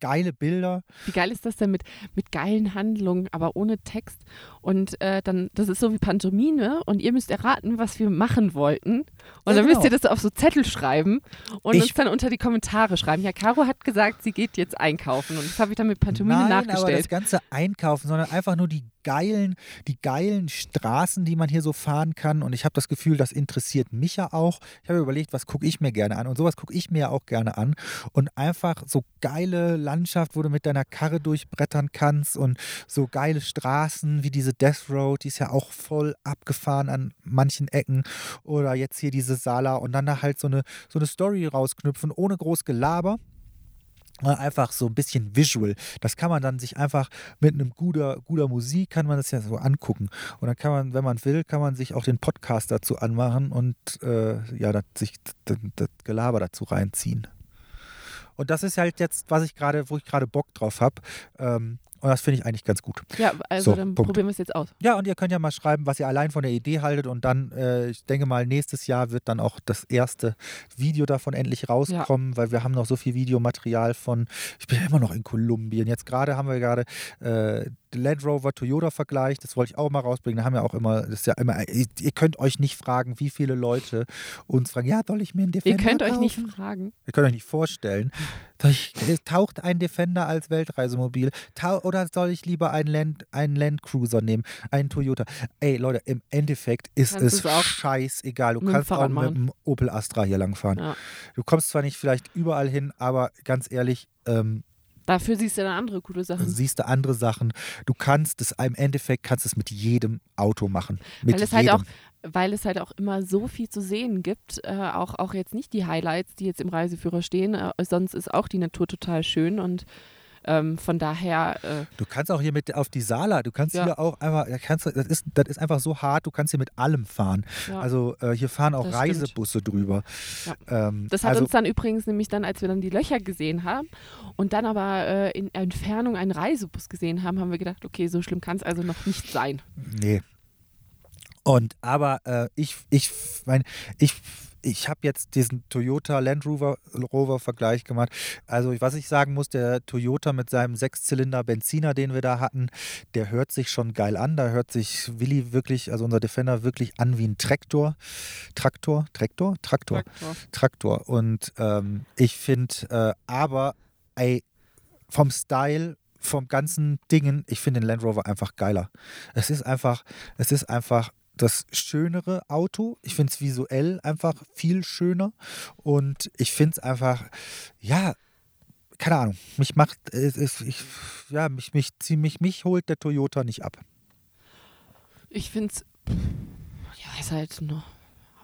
geile Bilder. Wie geil ist das denn mit, mit geilen Handlungen, aber ohne Text? Und äh, dann, das ist so wie Pantomime und ihr müsst erraten, was wir machen wollten. Und Ja, dann müsst genau. ihr das auf so Zettel schreiben und Ich- uns dann unter die Kommentare schreiben. Ja, Caro hat gesagt, sie geht jetzt einkaufen und das habe ich dann mit Pantomime Nein, aber das nachgestellt. ganze Einkaufen, sondern einfach nur die geilen, die geilen Straßen, die man hier so fahren kann. Und ich habe das Gefühl, das interessiert mich ja auch. Ich habe überlegt, was gucke ich mir gerne an. Und sowas gucke ich mir ja auch gerne an. Und einfach so geile Landschaft, wo du mit deiner Karre durchbrettern kannst und so geile Straßen wie diese Death Road, die ist ja auch voll abgefahren an manchen Ecken. Oder jetzt hier diese Sala und dann da halt so eine, so eine Story rausknüpfen, ohne groß Gelaber. Äh, Einfach so ein bisschen visual. Das kann man dann sich einfach mit einem guter, guter Musik kann man das ja so angucken. Und dann kann man, wenn man will, kann man sich auch den Podcast dazu anmachen und äh, ja, das, sich das, das Gelaber dazu reinziehen. Und das ist halt jetzt, was ich gerade, wo ich gerade Bock drauf habe. Ähm, und das finde ich eigentlich ganz gut. Ja, also So, dann Punkt. probieren wir es jetzt aus. Ja, und ihr könnt ja mal schreiben, was ihr allein von der Idee haltet. Und dann, äh, ich denke mal, nächstes Jahr wird dann auch das erste Video davon endlich rauskommen, weil wir haben noch so viel Videomaterial von, ich bin ja immer noch in Kolumbien. Jetzt gerade haben wir gerade äh, Land Rover Toyota Vergleich, das wollte ich auch mal rausbringen. Da haben wir auch immer, das ist ja immer, ihr, ihr könnt euch nicht fragen, wie viele Leute uns fragen, ja, soll ich mir einen Ihr Defender könnt euch nicht kaufen? fragen. Ihr könnt euch nicht vorstellen. Ich, taucht ein Defender als Weltreisemobil? Tau oder soll ich lieber einen Land, einen Land Cruiser nehmen? Einen Toyota? Ey, Leute, im Endeffekt ist Kannst es scheißegal. Du kannst auch mit dem Opel Astra hier langfahren. Ja. Du kommst zwar nicht vielleicht überall hin, aber ganz ehrlich, ähm, Dafür siehst du dann andere coole Sachen. siehst du andere Sachen. Du kannst es im Endeffekt kannst es mit jedem Auto machen. Mit Weil es jedem. halt auch, weil es halt auch immer so viel zu sehen gibt, äh, auch, auch jetzt nicht die Highlights, die jetzt im Reiseführer stehen, äh, sonst ist auch die Natur total schön und ähm, von daher, äh, Du kannst auch hier mit auf die Sala, du kannst Ja. hier auch einfach, kannst, das, ist, das ist einfach so hart, du kannst hier mit allem fahren. ja. Also äh, hier fahren auch Das stimmt. Reisebusse drüber. Ähm, Das hat also, uns dann übrigens nämlich dann, als wir dann die Löcher gesehen haben und dann aber äh, in Entfernung einen Reisebus gesehen haben, haben wir gedacht, okay, so schlimm kann es also noch nicht sein. Nee. Und aber äh, ich, ich, mein, ich, ich habe jetzt diesen Toyota Land Rover, Rover Vergleich gemacht. Also was ich sagen muss, der Toyota mit seinem Sechszylinder Benziner, den wir da hatten, der hört sich schon geil an. Da hört sich Willi wirklich, also unser Defender wirklich an wie ein Traktor. Traktor, Traktor, Traktor, Traktor. Traktor. Und ähm, ich finde, äh, aber ey, vom Style vom ganzen Dingen, ich finde den Land Rover einfach geiler. Es ist einfach, es ist einfach das schönere Auto. Ich finde es visuell einfach viel schöner und ich finde es einfach, ja, keine Ahnung, mich macht, es ist, ich, ja, mich, mich, ziemlich, mich holt der Toyota nicht ab. Ich finde es, ja, ist halt ein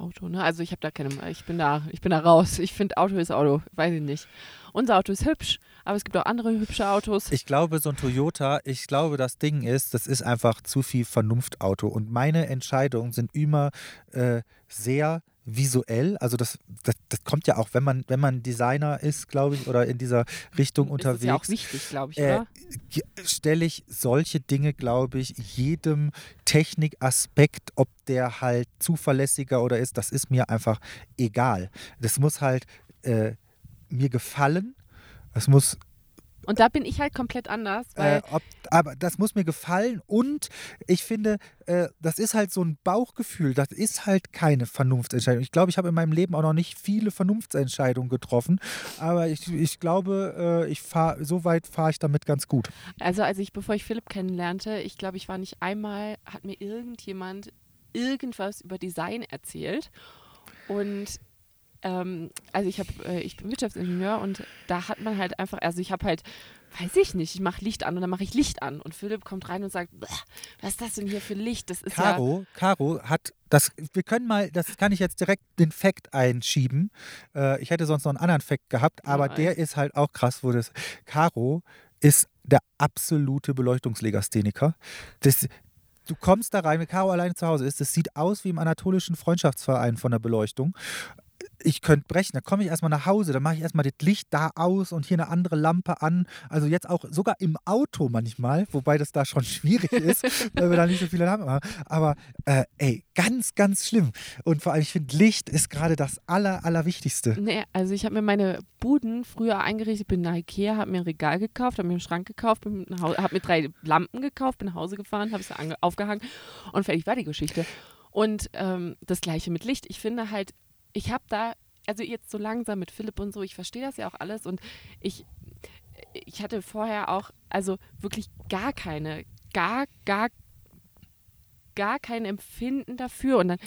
Auto, ne? Also ich habe da keine, ich bin da, ich bin da raus. Ich finde Auto ist Auto, weiß ich nicht. Unser Auto ist hübsch, aber es gibt auch andere hübsche Autos. Ich glaube, so ein Toyota, ich glaube, das Ding ist, das ist einfach zu viel Vernunftauto. Und meine Entscheidungen sind immer äh, sehr visuell. Also das, das, das kommt ja auch, wenn man, wenn man Designer ist, glaube ich, oder in dieser Richtung ist das ja auch unterwegs. wichtig, glaube ich, Äh, oder? ge- stelle ich solche Dinge, glaube ich, jedem Technikaspekt, ob der halt zuverlässiger oder ist, das ist mir einfach egal. Das muss halt äh, mir gefallen. Es muss Und da bin ich halt komplett anders, äh, ob, aber das muss mir gefallen und ich finde, äh, das ist halt so ein Bauchgefühl. Das ist halt keine Vernunftsentscheidung. Ich glaube, ich habe in meinem Leben auch noch nicht viele Vernunftsentscheidungen getroffen, aber ich, ich glaube, äh, ich fahre so weit fahre ich damit ganz gut. Also als ich, bevor ich Philipp kennenlernte, ich glaube, ich war nicht einmal, hat mir irgendjemand irgendwas über Design erzählt. Und ähm, also ich habe, äh, ich bin Wirtschaftsingenieur und da hat man halt einfach, also ich habe halt, weiß ich nicht, ich mache Licht an und dann mache ich Licht an und Philipp kommt rein und sagt, "Bäh, was ist das denn hier für Licht? Das ist ja Caro, Caro hat das, wir können mal, das kann ich jetzt direkt den Fact einschieben. Äh, ich hätte sonst noch einen anderen Fact gehabt, aber Nice. der ist halt auch krass, wo das, Caro ist der absolute Beleuchtungslegastheniker. Das, du kommst da rein, wenn Caro alleine zu Hause ist, das sieht aus wie im Anatolischen Freundschaftsverein von der Beleuchtung. Ich könnte brechen, dann komme ich erstmal nach Hause, dann mache ich erstmal das Licht da aus und hier eine andere Lampe an. Also jetzt auch sogar im Auto manchmal, wobei das da schon schwierig ist, weil wir da nicht so viele Lampen haben. Aber äh, ey, ganz, ganz schlimm. Und vor allem, ich finde, Licht ist gerade das Aller, Allerwichtigste. Nee, also ich habe mir meine Buden früher eingerichtet, bin nach Ikea, habe mir ein Regal gekauft, habe mir einen Schrank gekauft, habe mir drei Lampen gekauft, bin nach Hause gefahren, habe es ange- aufgehangen und fertig war die Geschichte. Und ähm, das gleiche mit Licht. Ich finde halt, ich habe da, also jetzt so langsam mit Philipp und so, ich verstehe das ja auch alles und ich, ich hatte vorher auch, also wirklich gar keine, gar, gar gar kein Empfinden dafür und dann,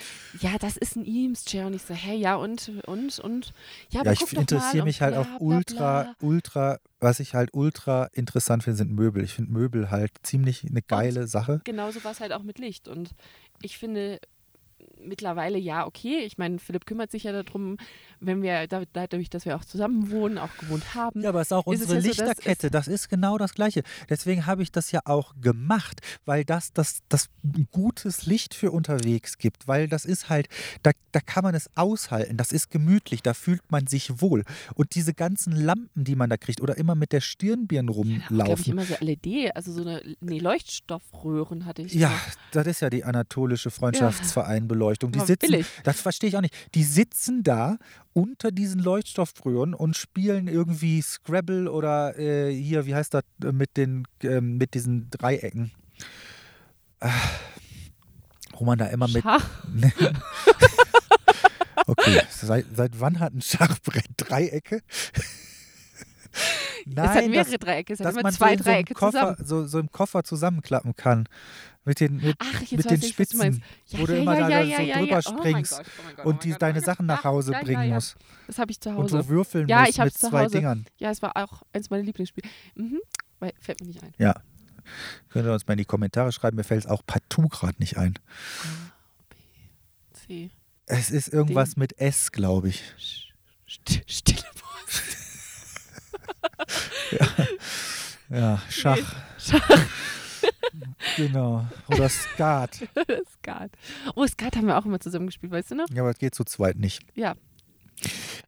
ja, das ist ein Eames-Chair und ich so, hey, ja und, und, und, ja, Ja, ich interessiere und mich halt bla, auch bla, ultra, bla. ultra, was ich halt ultra interessant finde, sind Möbel. Ich finde Möbel halt ziemlich eine geile Sache. genauso war es halt auch mit Licht. Und ich finde mittlerweile ja okay. Ich meine, Philipp kümmert sich ja darum, wenn wir da- dadurch, dass wir auch zusammen wohnen, auch gewohnt haben. Ja, aber es ist auch Ist unsere ja so, Lichterkette. Das ist genau das Gleiche. Deswegen habe ich das ja auch gemacht, weil das, das, das gutes Licht für unterwegs gibt. Weil das ist halt, da, da kann man es aushalten. Das ist gemütlich, da fühlt man sich wohl. Und diese ganzen Lampen, die man da kriegt, oder immer mit der Stirnbirn glaube ich rumlaufen. immer so LED, also so eine nee, Leuchtstoffröhren hatte ich. Ja, immer. das ist ja die anatolische Freundschaftsvereinbeleuchtung. Die sitzen, billig. das verstehe ich auch nicht. Die sitzen da unter diesen Leuchtstoffröhren und spielen irgendwie Scrabble oder äh, hier, wie heißt das, äh, mit, den, ähm, mit diesen Dreiecken. Ah, wo man da immer mit. Schach. Okay, seit, seit wann hat ein Schachbrett Dreiecke? es hat Nein, mehrere das, Dreiecke, es hat dass immer zwei so Dreiecke Koffer, zusammen. so, so im Koffer zusammenklappen kann. Mit den, mit, Ach, mit den ich, du. Spitzen, Ja, wo du ja, immer ja, da ja, so ja, ja, drüber ja. Oh springst Gott, oh Gott, und oh die mein Gott, deine oh Sachen nach Hause ja, ja, bringen ja, musst. Das habe ich zu Und Hause. so würfeln Ja, musst mit zwei. Dingern. Ja, es war auch eins meiner Lieblingsspiele. Mhm. Fällt mir nicht ein. Ja. Könnt ihr uns mal in die Kommentare schreiben, mir fällt es auch partout gerade nicht ein. A, B, C. Es ist irgendwas mit S, glaube ich. St Stille Post. Ja, Schach, Schach. Genau. Oder Skat. Skat. Oh, Skat haben wir auch immer zusammen gespielt, weißt du noch? Ja, aber das geht zu zweit nicht. Ja.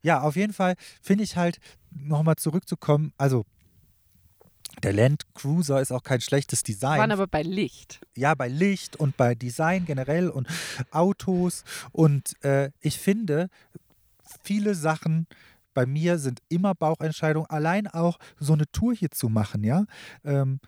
Ja, auf jeden Fall finde ich halt, nochmal zurückzukommen, also der Land Cruiser ist auch kein schlechtes Wir waren Design. aber bei Licht. ja, bei Licht und bei Design generell und Autos. Und äh, ich finde, viele Sachen bei mir sind immer Bauchentscheidungen. Allein auch so eine Tour hier zu machen, ja. Ähm,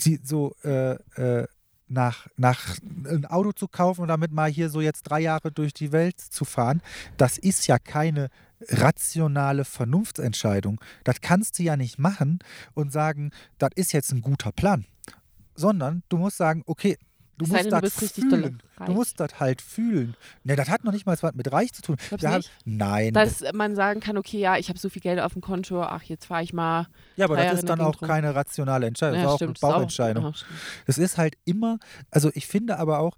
die so äh, äh, nach, nach ein Auto zu kaufen und damit mal hier so jetzt drei Jahre durch die Welt zu fahren, das ist ja keine rationale Vernunftsentscheidung. Das kannst du ja nicht machen und sagen, das ist jetzt ein guter Plan. Sondern du musst sagen, okay, Du musst das fühlen. Du musst das halt fühlen. Ne, das hat noch nicht mal was mit reich zu tun. Nicht? Nein. Dass man sagen kann, okay, ja, ich habe so viel Geld auf dem Konto, ach, jetzt fahre ich mal. ja, aber das ist dann auch Gegend rum. keine rationale Entscheidung. Ja, das ist auch eine auch- Bauchentscheidung. ja, stimmt. Es ist halt immer, also ich finde aber auch,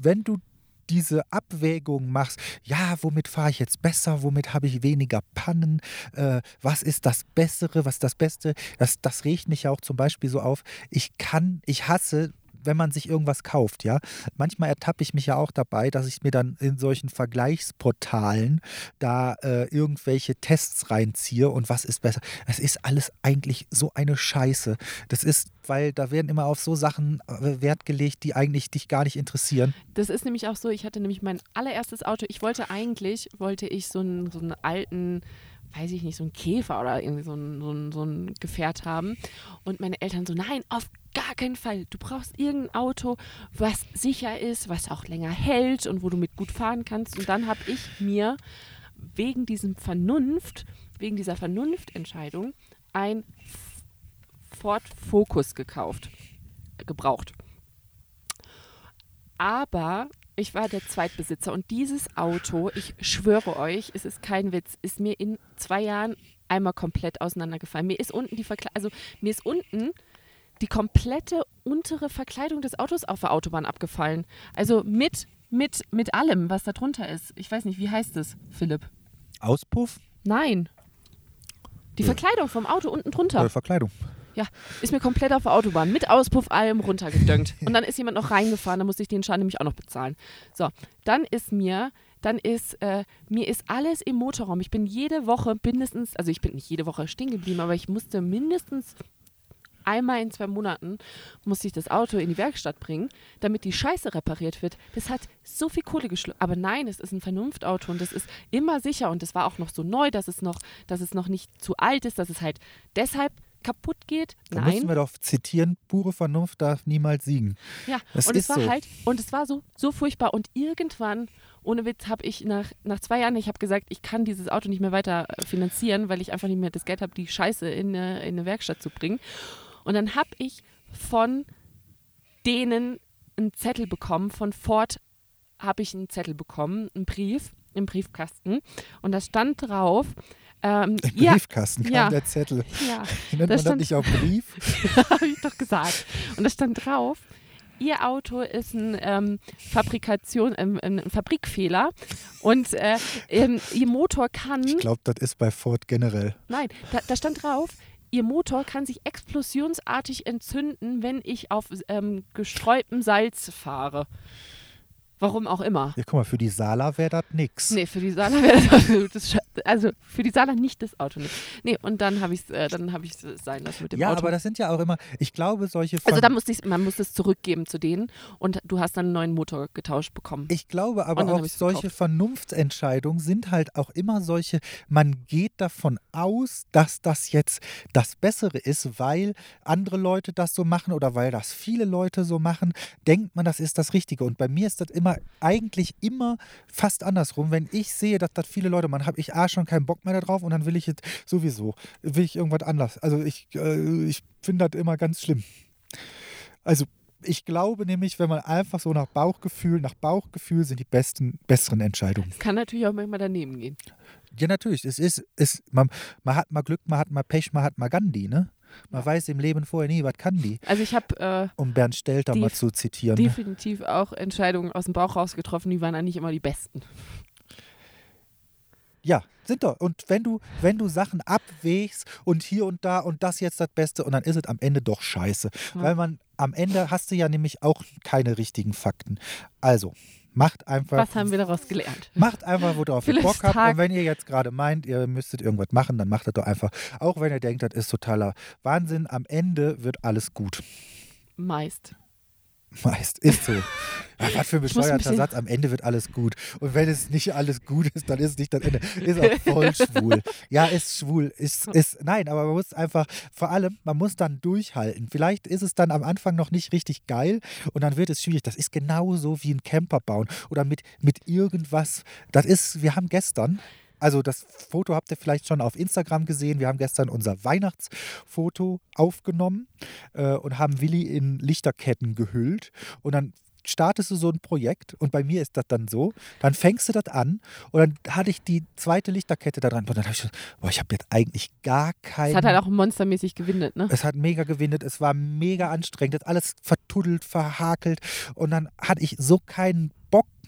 wenn du diese Abwägung machst, ja, womit fahre ich jetzt besser, womit habe ich weniger Pannen, äh, was ist das Bessere, was ist das Beste, das, das regt mich ja auch zum Beispiel so auf, ich kann, ich hasse, wenn man sich irgendwas kauft, ja. Manchmal ertappe ich mich ja auch dabei, dass ich mir dann in solchen Vergleichsportalen da äh, irgendwelche Tests reinziehe und was ist besser. Es ist alles eigentlich so eine Scheiße. Das ist, weil da werden immer auf so Sachen äh, Wert gelegt, die eigentlich dich gar nicht interessieren. Das ist nämlich auch so, ich hatte nämlich mein allererstes Auto, ich wollte eigentlich, wollte ich so einen, so einen alten, weiß ich nicht, so einen Käfer oder irgendwie so ein, so, ein, so ein Gefährt haben. Und meine Eltern so, nein, auf gar keinen Fall. Du brauchst irgendein Auto, was sicher ist, was auch länger hält und wo du mit gut fahren kannst. Und dann habe ich mir wegen diesem Vernunft, wegen dieser Vernunftentscheidung ein Ford Focus gekauft, gebraucht. Aber ich war der Zweitbesitzer und dieses Auto, ich schwöre euch, es ist kein Witz, ist mir in zwei Jahren einmal komplett auseinandergefallen. Mir ist unten die Verkle also mir ist unten die komplette untere Verkleidung des Autos auf der Autobahn abgefallen. Also mit mit mit allem, was da drunter ist. Ich weiß nicht, wie heißt es, Philipp? Auspuff, Nein. Die Ja. Verkleidung vom Auto unten drunter. äh, Verkleidung. Ja, ist mir komplett auf der Autobahn mit Auspuff allem runtergedüngt. Und dann ist jemand noch reingefahren, dann musste ich den Schaden nämlich auch noch bezahlen. So, dann ist mir, dann ist, äh, mir ist alles im Motorraum. Ich bin jede Woche mindestens, also ich bin nicht jede Woche stehen geblieben, aber ich musste mindestens einmal in zwei Monaten musste ich das Auto in die Werkstatt bringen, damit die Scheiße repariert wird. Das hat so viel Kohle geschluckt. Aber nein, es ist ein Vernunftauto und das ist immer sicher und das war auch noch so neu, dass es noch, dass es noch nicht zu alt ist, dass es halt deshalb kaputt geht. Da Nein. müssen wir doch zitieren, pure Vernunft darf niemals siegen. Ja, Das und ist es war so. halt, und es war so, so furchtbar. Und irgendwann, ohne Witz, habe ich nach, nach zwei Jahren, ich habe gesagt, ich kann dieses Auto nicht mehr weiter äh, finanzieren, weil ich einfach nicht mehr das Geld habe, die Scheiße in eine, in eine Werkstatt zu bringen. Und dann habe ich von denen einen Zettel bekommen, von Ford habe ich einen Zettel bekommen, einen Brief im Briefkasten. Und da stand drauf, ähm, Im ja, Briefkasten kam ja. der Zettel. ja, Nennt Da man das stand- nicht auch Brief? habe ich doch gesagt. Und da stand drauf, Ihr Auto ist ein ähm, Fabrikation, ähm, ein Fabrikfehler und äh, ähm, Ihr Motor kann, Ich glaube, das ist bei Ford generell. nein, da, da stand drauf, Ihr Motor kann sich explosionsartig entzünden, wenn ich auf ähm, gestreutem Salz fahre. Warum auch immer. Ja, guck mal, für die Sala wäre das nix. Nee, für die Sala wäre das absolutes Also für die Sala nicht das Auto nicht. Nee, und dann habe ich es äh, dann hab ich's sein lassen mit dem Ja, Auto. aber das sind ja auch immer, ich glaube, solche Also Ver- da musste ich, man muss es zurückgeben zu denen und du hast dann einen neuen Motor getauscht bekommen. Ich glaube aber auch, solche gekauft. Vernunftsentscheidungen sind halt auch immer solche, man geht davon aus, dass das jetzt das Bessere ist, weil andere Leute das so machen oder weil das viele Leute so machen, denkt man, das ist das Richtige. Und bei mir ist das immer, eigentlich immer fast andersrum. Wenn ich sehe, dass das viele Leute machen, habe ich A schon keinen Bock mehr darauf und dann will ich jetzt sowieso, will ich irgendwas anders. Also ich, äh, ich finde das immer ganz schlimm. Also ich glaube nämlich, wenn man einfach so nach Bauchgefühl, nach Bauchgefühl sind die besten, besseren Entscheidungen. Es kann natürlich auch manchmal daneben gehen. Ja, natürlich. Es ist, es, man, man hat mal Glück, man hat mal Pech, man hat mal Gandhi, ne? Man weiß im Leben vorher nie, was kann die, Also ich habe äh, um Bernd Stelter mal zu zitieren. Ne? definitiv auch Entscheidungen aus dem Bauch raus getroffen, die waren dann nicht immer die besten. Ja, sind doch. Und wenn du, wenn du Sachen abwägst und hier und da und das jetzt das Beste und dann ist es am Ende doch scheiße. Ja. Weil man am Ende hast du ja nämlich auch keine richtigen Fakten. Also, macht einfach. Was haben wir daraus gelernt? Macht einfach, worauf ihr Bock habt. Und wenn ihr jetzt gerade meint, ihr müsstet irgendwas machen, dann macht das doch einfach. Auch wenn ihr denkt, das ist totaler Wahnsinn. Am Ende wird alles gut. Meist. Meist. Ist so. Ja, was für ein bescheuerter Satz. Am Ende wird alles gut. Und wenn es nicht alles gut ist, dann ist es nicht das Ende. Ist auch voll schwul. Ja, ist schwul. Ist, ist, nein, aber man muss einfach, vor allem, man muss dann durchhalten. Vielleicht ist es dann am Anfang noch nicht richtig geil und dann wird es schwierig. Das ist genauso wie ein Camper bauen oder mit, mit irgendwas. Das ist, wir haben gestern, also das Foto habt ihr vielleicht schon auf Instagram gesehen. Wir haben gestern unser Weihnachtsfoto aufgenommen äh, und haben Willi in Lichterketten gehüllt. Und dann startest du so ein Projekt und bei mir ist das dann so, dann fängst du das an und dann hatte ich die zweite Lichterkette da dran und dann habe ich so, boah, ich habe jetzt eigentlich gar keinen... Es hat halt auch monstermäßig gewindet, ne? Es hat mega gewindet, es war mega anstrengend, das alles vertuddelt, verhakelt und dann hatte ich so keinen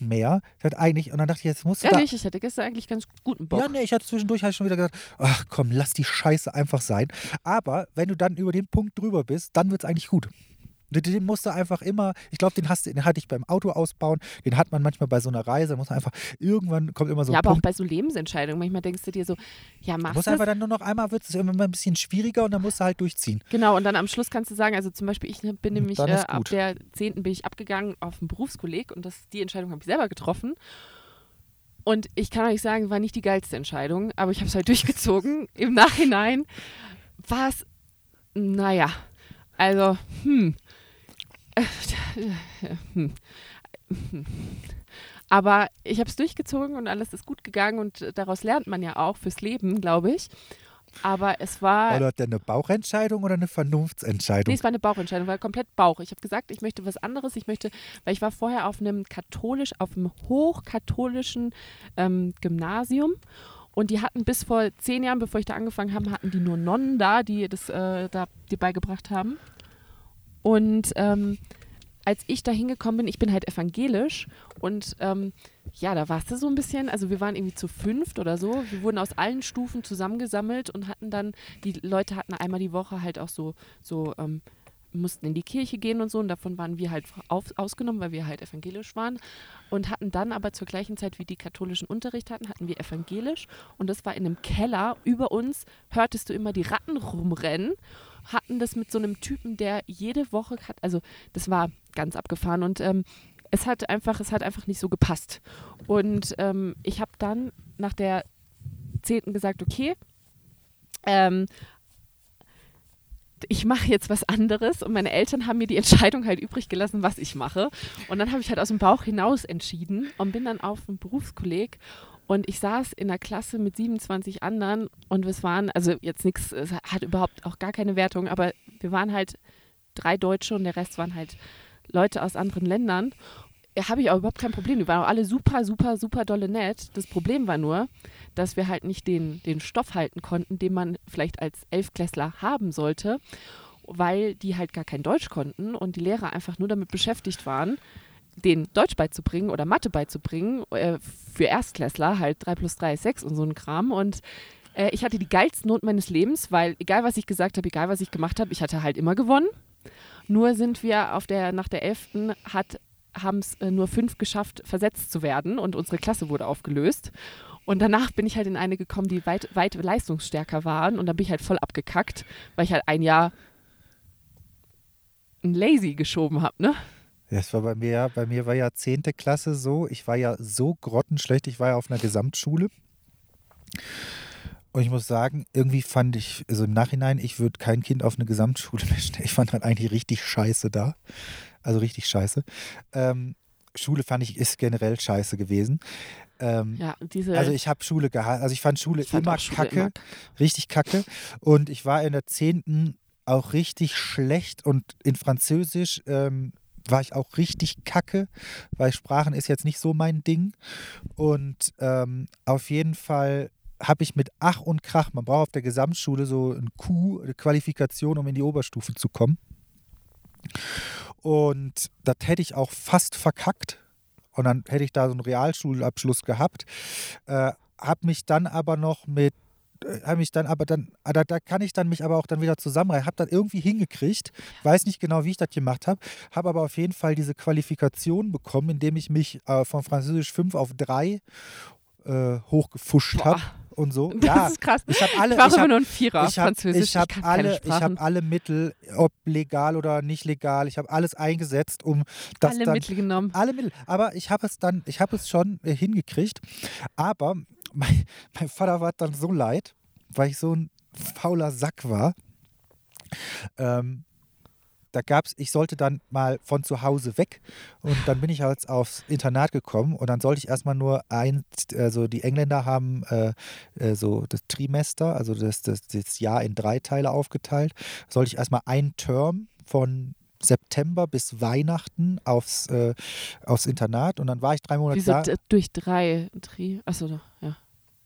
mehr, das eigentlich, und dann dachte ich, jetzt musst du da Ehrlich, ich hatte gestern eigentlich ganz guten Bock. ja, nee, ich hatte zwischendurch halt schon wieder gesagt, ach komm, lass die Scheiße einfach sein. Aber wenn du dann über den Punkt drüber bist, dann wird es eigentlich gut. Den- musst du einfach immer, ich glaube, den, hast den hatte ich beim Auto ausbauen, den hat man manchmal bei so einer Reise, muss man einfach, irgendwann kommt immer so ja, ein aber auch Punkt, bei so Lebensentscheidungen. Manchmal denkst du dir so, ja, machst musst du einfach dann nur noch einmal, wird es immer ein bisschen schwieriger und dann musst du halt durchziehen. Genau, und dann am Schluss kannst du sagen, also zum Beispiel, ich ne, bin nämlich dann äh, ab der 10. bin ich abgegangen auf einen Berufskolleg und das, die Entscheidung habe ich selber getroffen. Und ich kann euch sagen, war nicht die geilste Entscheidung, aber ich habe es halt durchgezogen. Im Nachhinein war es, naja, also, hm. Aber ich habe es durchgezogen und alles ist gut gegangen und daraus lernt man ja auch fürs Leben, glaube ich. Aber es war. War das denn eine Bauchentscheidung oder eine Vernunftsentscheidung? Nee, es war eine Bauchentscheidung, war komplett Bauch. Ich habe gesagt, ich möchte was anderes. Ich möchte, weil ich war vorher auf einem katholisch, auf einem hochkatholischen ähm, Gymnasium und die hatten bis vor zehn Jahren, bevor ich da angefangen habe, hatten die nur Nonnen da, die das äh, da die beigebracht haben. Und ähm, als ich da hingekommen bin, ich bin halt evangelisch und ähm, ja, da warst du so ein bisschen, also wir waren irgendwie zu fünft oder so. Wir wurden aus allen Stufen zusammengesammelt und hatten dann, die Leute hatten einmal die Woche halt auch so, so ähm, mussten in die Kirche gehen und so. Und davon waren wir halt auf, ausgenommen, weil wir halt evangelisch waren. Und hatten dann aber zur gleichen Zeit, wie die katholischen Unterricht hatten, hatten wir evangelisch. Und das war in einem Keller. Über uns. Hörtest du immer die Ratten rumrennen, hatten das mit so einem Typen, der jede Woche hat, also das war ganz abgefahren. Und ähm, es hat einfach, es hat einfach nicht so gepasst. Und ähm, ich habe dann nach der zehnten gesagt, okay, ähm, ich mache jetzt was anderes und meine Eltern haben mir die Entscheidung halt übrig gelassen, was ich mache. Und dann habe ich halt aus dem Bauch hinaus entschieden und bin dann auf einen Berufskolleg und ich saß in der Klasse mit 27 anderen und es waren, also jetzt nichts, es hat überhaupt auch gar keine Wertung, aber wir waren halt drei Deutsche und der Rest waren halt Leute aus anderen Ländern. Ja, habe ich auch überhaupt kein Problem. Die waren auch alle super, super, super dolle nett. Das Problem war nur, dass wir halt nicht den, den Stoff halten konnten, den man vielleicht als Elfklässler haben sollte, weil die halt gar kein Deutsch konnten und die Lehrer einfach nur damit beschäftigt waren, den Deutsch beizubringen oder Mathe beizubringen. Äh, für Erstklässler halt 3 plus 3 ist 6 und so ein Kram. Und äh, ich hatte die geilste Not meines Lebens, weil egal was ich gesagt habe, egal was ich gemacht habe, ich hatte halt immer gewonnen. Nur sind wir auf der, nach der 11. hat haben es äh, nur fünf geschafft, versetzt zu werden und unsere Klasse wurde aufgelöst. Und danach bin ich halt in eine gekommen, die weit, weit leistungsstärker waren und dann bin ich halt voll abgekackt, weil ich halt ein Jahr ein Lazy geschoben habe, ne? Das war bei mir ja, bei mir war ja 10. Klasse so, ich war ja so grottenschlecht, ich war ja auf einer Gesamtschule. Und ich muss sagen, irgendwie fand ich, also im Nachhinein, ich würde kein Kind auf eine Gesamtschule mehr stellen. Ich fand halt eigentlich richtig scheiße da. Also richtig scheiße. Ähm, Schule fand ich, ist generell scheiße gewesen. Ähm, Ja, diese. also ich habe Schule gehabt, also ich fand Schule ich fand immer Schule kacke, immer richtig kacke. Und ich war in der 10. auch richtig schlecht und in Französisch ähm, war ich auch richtig kacke, weil Sprachen ist jetzt nicht so mein Ding. Und ähm, auf jeden Fall habe ich mit Ach und Krach, man braucht auf der Gesamtschule so ein Q, eine Qualifikation, um in die Oberstufe zu kommen. Und das hätte ich auch fast verkackt. Und dann hätte ich da so einen Realschulabschluss gehabt. Äh, habe mich dann aber noch mit habe mich dann aber dann, ah, da, da kann ich dann mich aber auch dann wieder zusammenreißen. Habe das irgendwie hingekriegt, weiß nicht genau, wie ich das gemacht habe, habe aber auf jeden Fall diese Qualifikation bekommen, indem ich mich äh, von Französisch 5 auf 3 äh, hochgefuscht habe und so. Das ja, ist krass. ich habe alle, Ich war ich immer hab, nur ein Vierer ich hab, Französisch. ich hab keine alle, ich habe alle Mittel, ob legal oder nicht legal, ich habe alles eingesetzt, um das alle dann Mittel genommen. alle Mittel. Aber ich habe es dann, ich habe es schon äh, hingekriegt. Aber mein, mein Vater war dann so leid, weil ich so ein fauler Sack war. Ähm, da gab's, ich sollte dann mal von zu Hause weg und dann bin ich halt aufs Internat gekommen und dann sollte ich erstmal nur ein, also die Engländer haben äh, äh, so das Trimester, also das, das, das Jahr in drei Teile aufgeteilt, sollte ich erstmal ein Term von September bis Weihnachten aufs, äh, aufs Internat und dann war ich drei Monate Wieso da. durch drei? Tri Achso, doch, ja.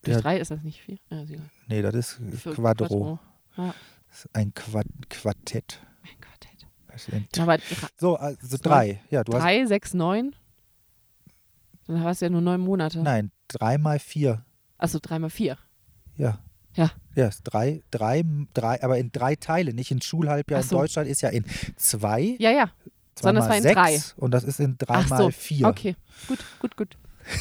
Durch Ja. drei ist das nicht viel. Ja. Nee, das ist Für Quadro. Ja, Das ist ein Quad Quartett. Ja, Aber So, also drei. Ja, du hast. drei, sechs, neun? Dann hast du ja nur neun Monate. Nein, drei mal vier. Achso, drei mal vier. Ja. Ja. Ja, ist drei, drei, drei, aber in drei Teile, nicht in Schulhalbjahr Ach in so. Deutschland ist ja in zwei. Ja, ja. zwei sondern es war in sechs drei. Und das ist in drei Ach mal so, vier. Okay, gut, gut, gut.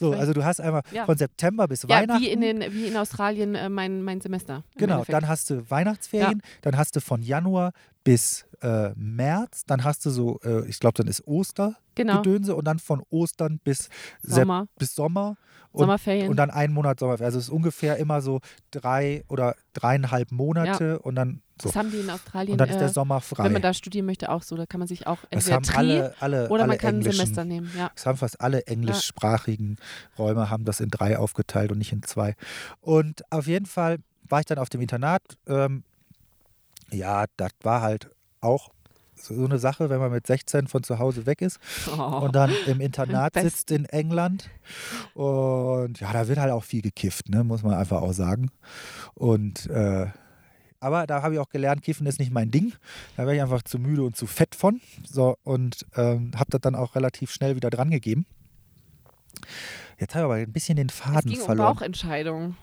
So, also du hast einmal Ja. von September bis Ja, Weihnachten. wie in, den, wie in Australien äh, mein, mein Semester. Genau, dann hast du Weihnachtsferien, dann hast du von Januar bis äh, März, dann hast du so, äh, ich glaube, dann ist Oster genau. Gedönse und dann von Ostern bis Sommer, bis Sommer und, Sommerferien. und dann einen Monat Sommerferien. Also es ist ungefähr immer so drei oder dreieinhalb Monate und dann so. das haben die in Australien, Und dann ist der äh, Sommer frei. wenn man da studieren möchte, auch so. Da kann man sich auch das entweder haben Tri alle, alle, oder alle man kann ein Semester nehmen. Ja. Das haben fast alle englischsprachigen Räume haben das in drei aufgeteilt und nicht in zwei. Und auf jeden Fall war ich dann auf dem Internat. Ähm, ja, das war halt auch so eine Sache, wenn man mit 16 von zu Hause weg ist Oh. und dann im Internat sitzt in England. Und ja, da wird halt auch viel gekifft, ne? muss man einfach auch sagen. Und äh, aber da habe ich auch gelernt, Kiffen ist nicht mein Ding. Da wäre ich einfach zu müde und zu fett von. So, und ähm, habe das dann auch relativ schnell wieder dran gegeben. Jetzt habe ich aber ein bisschen den es Faden ging um verloren. Bauchentscheidungen. Bauchentscheidung.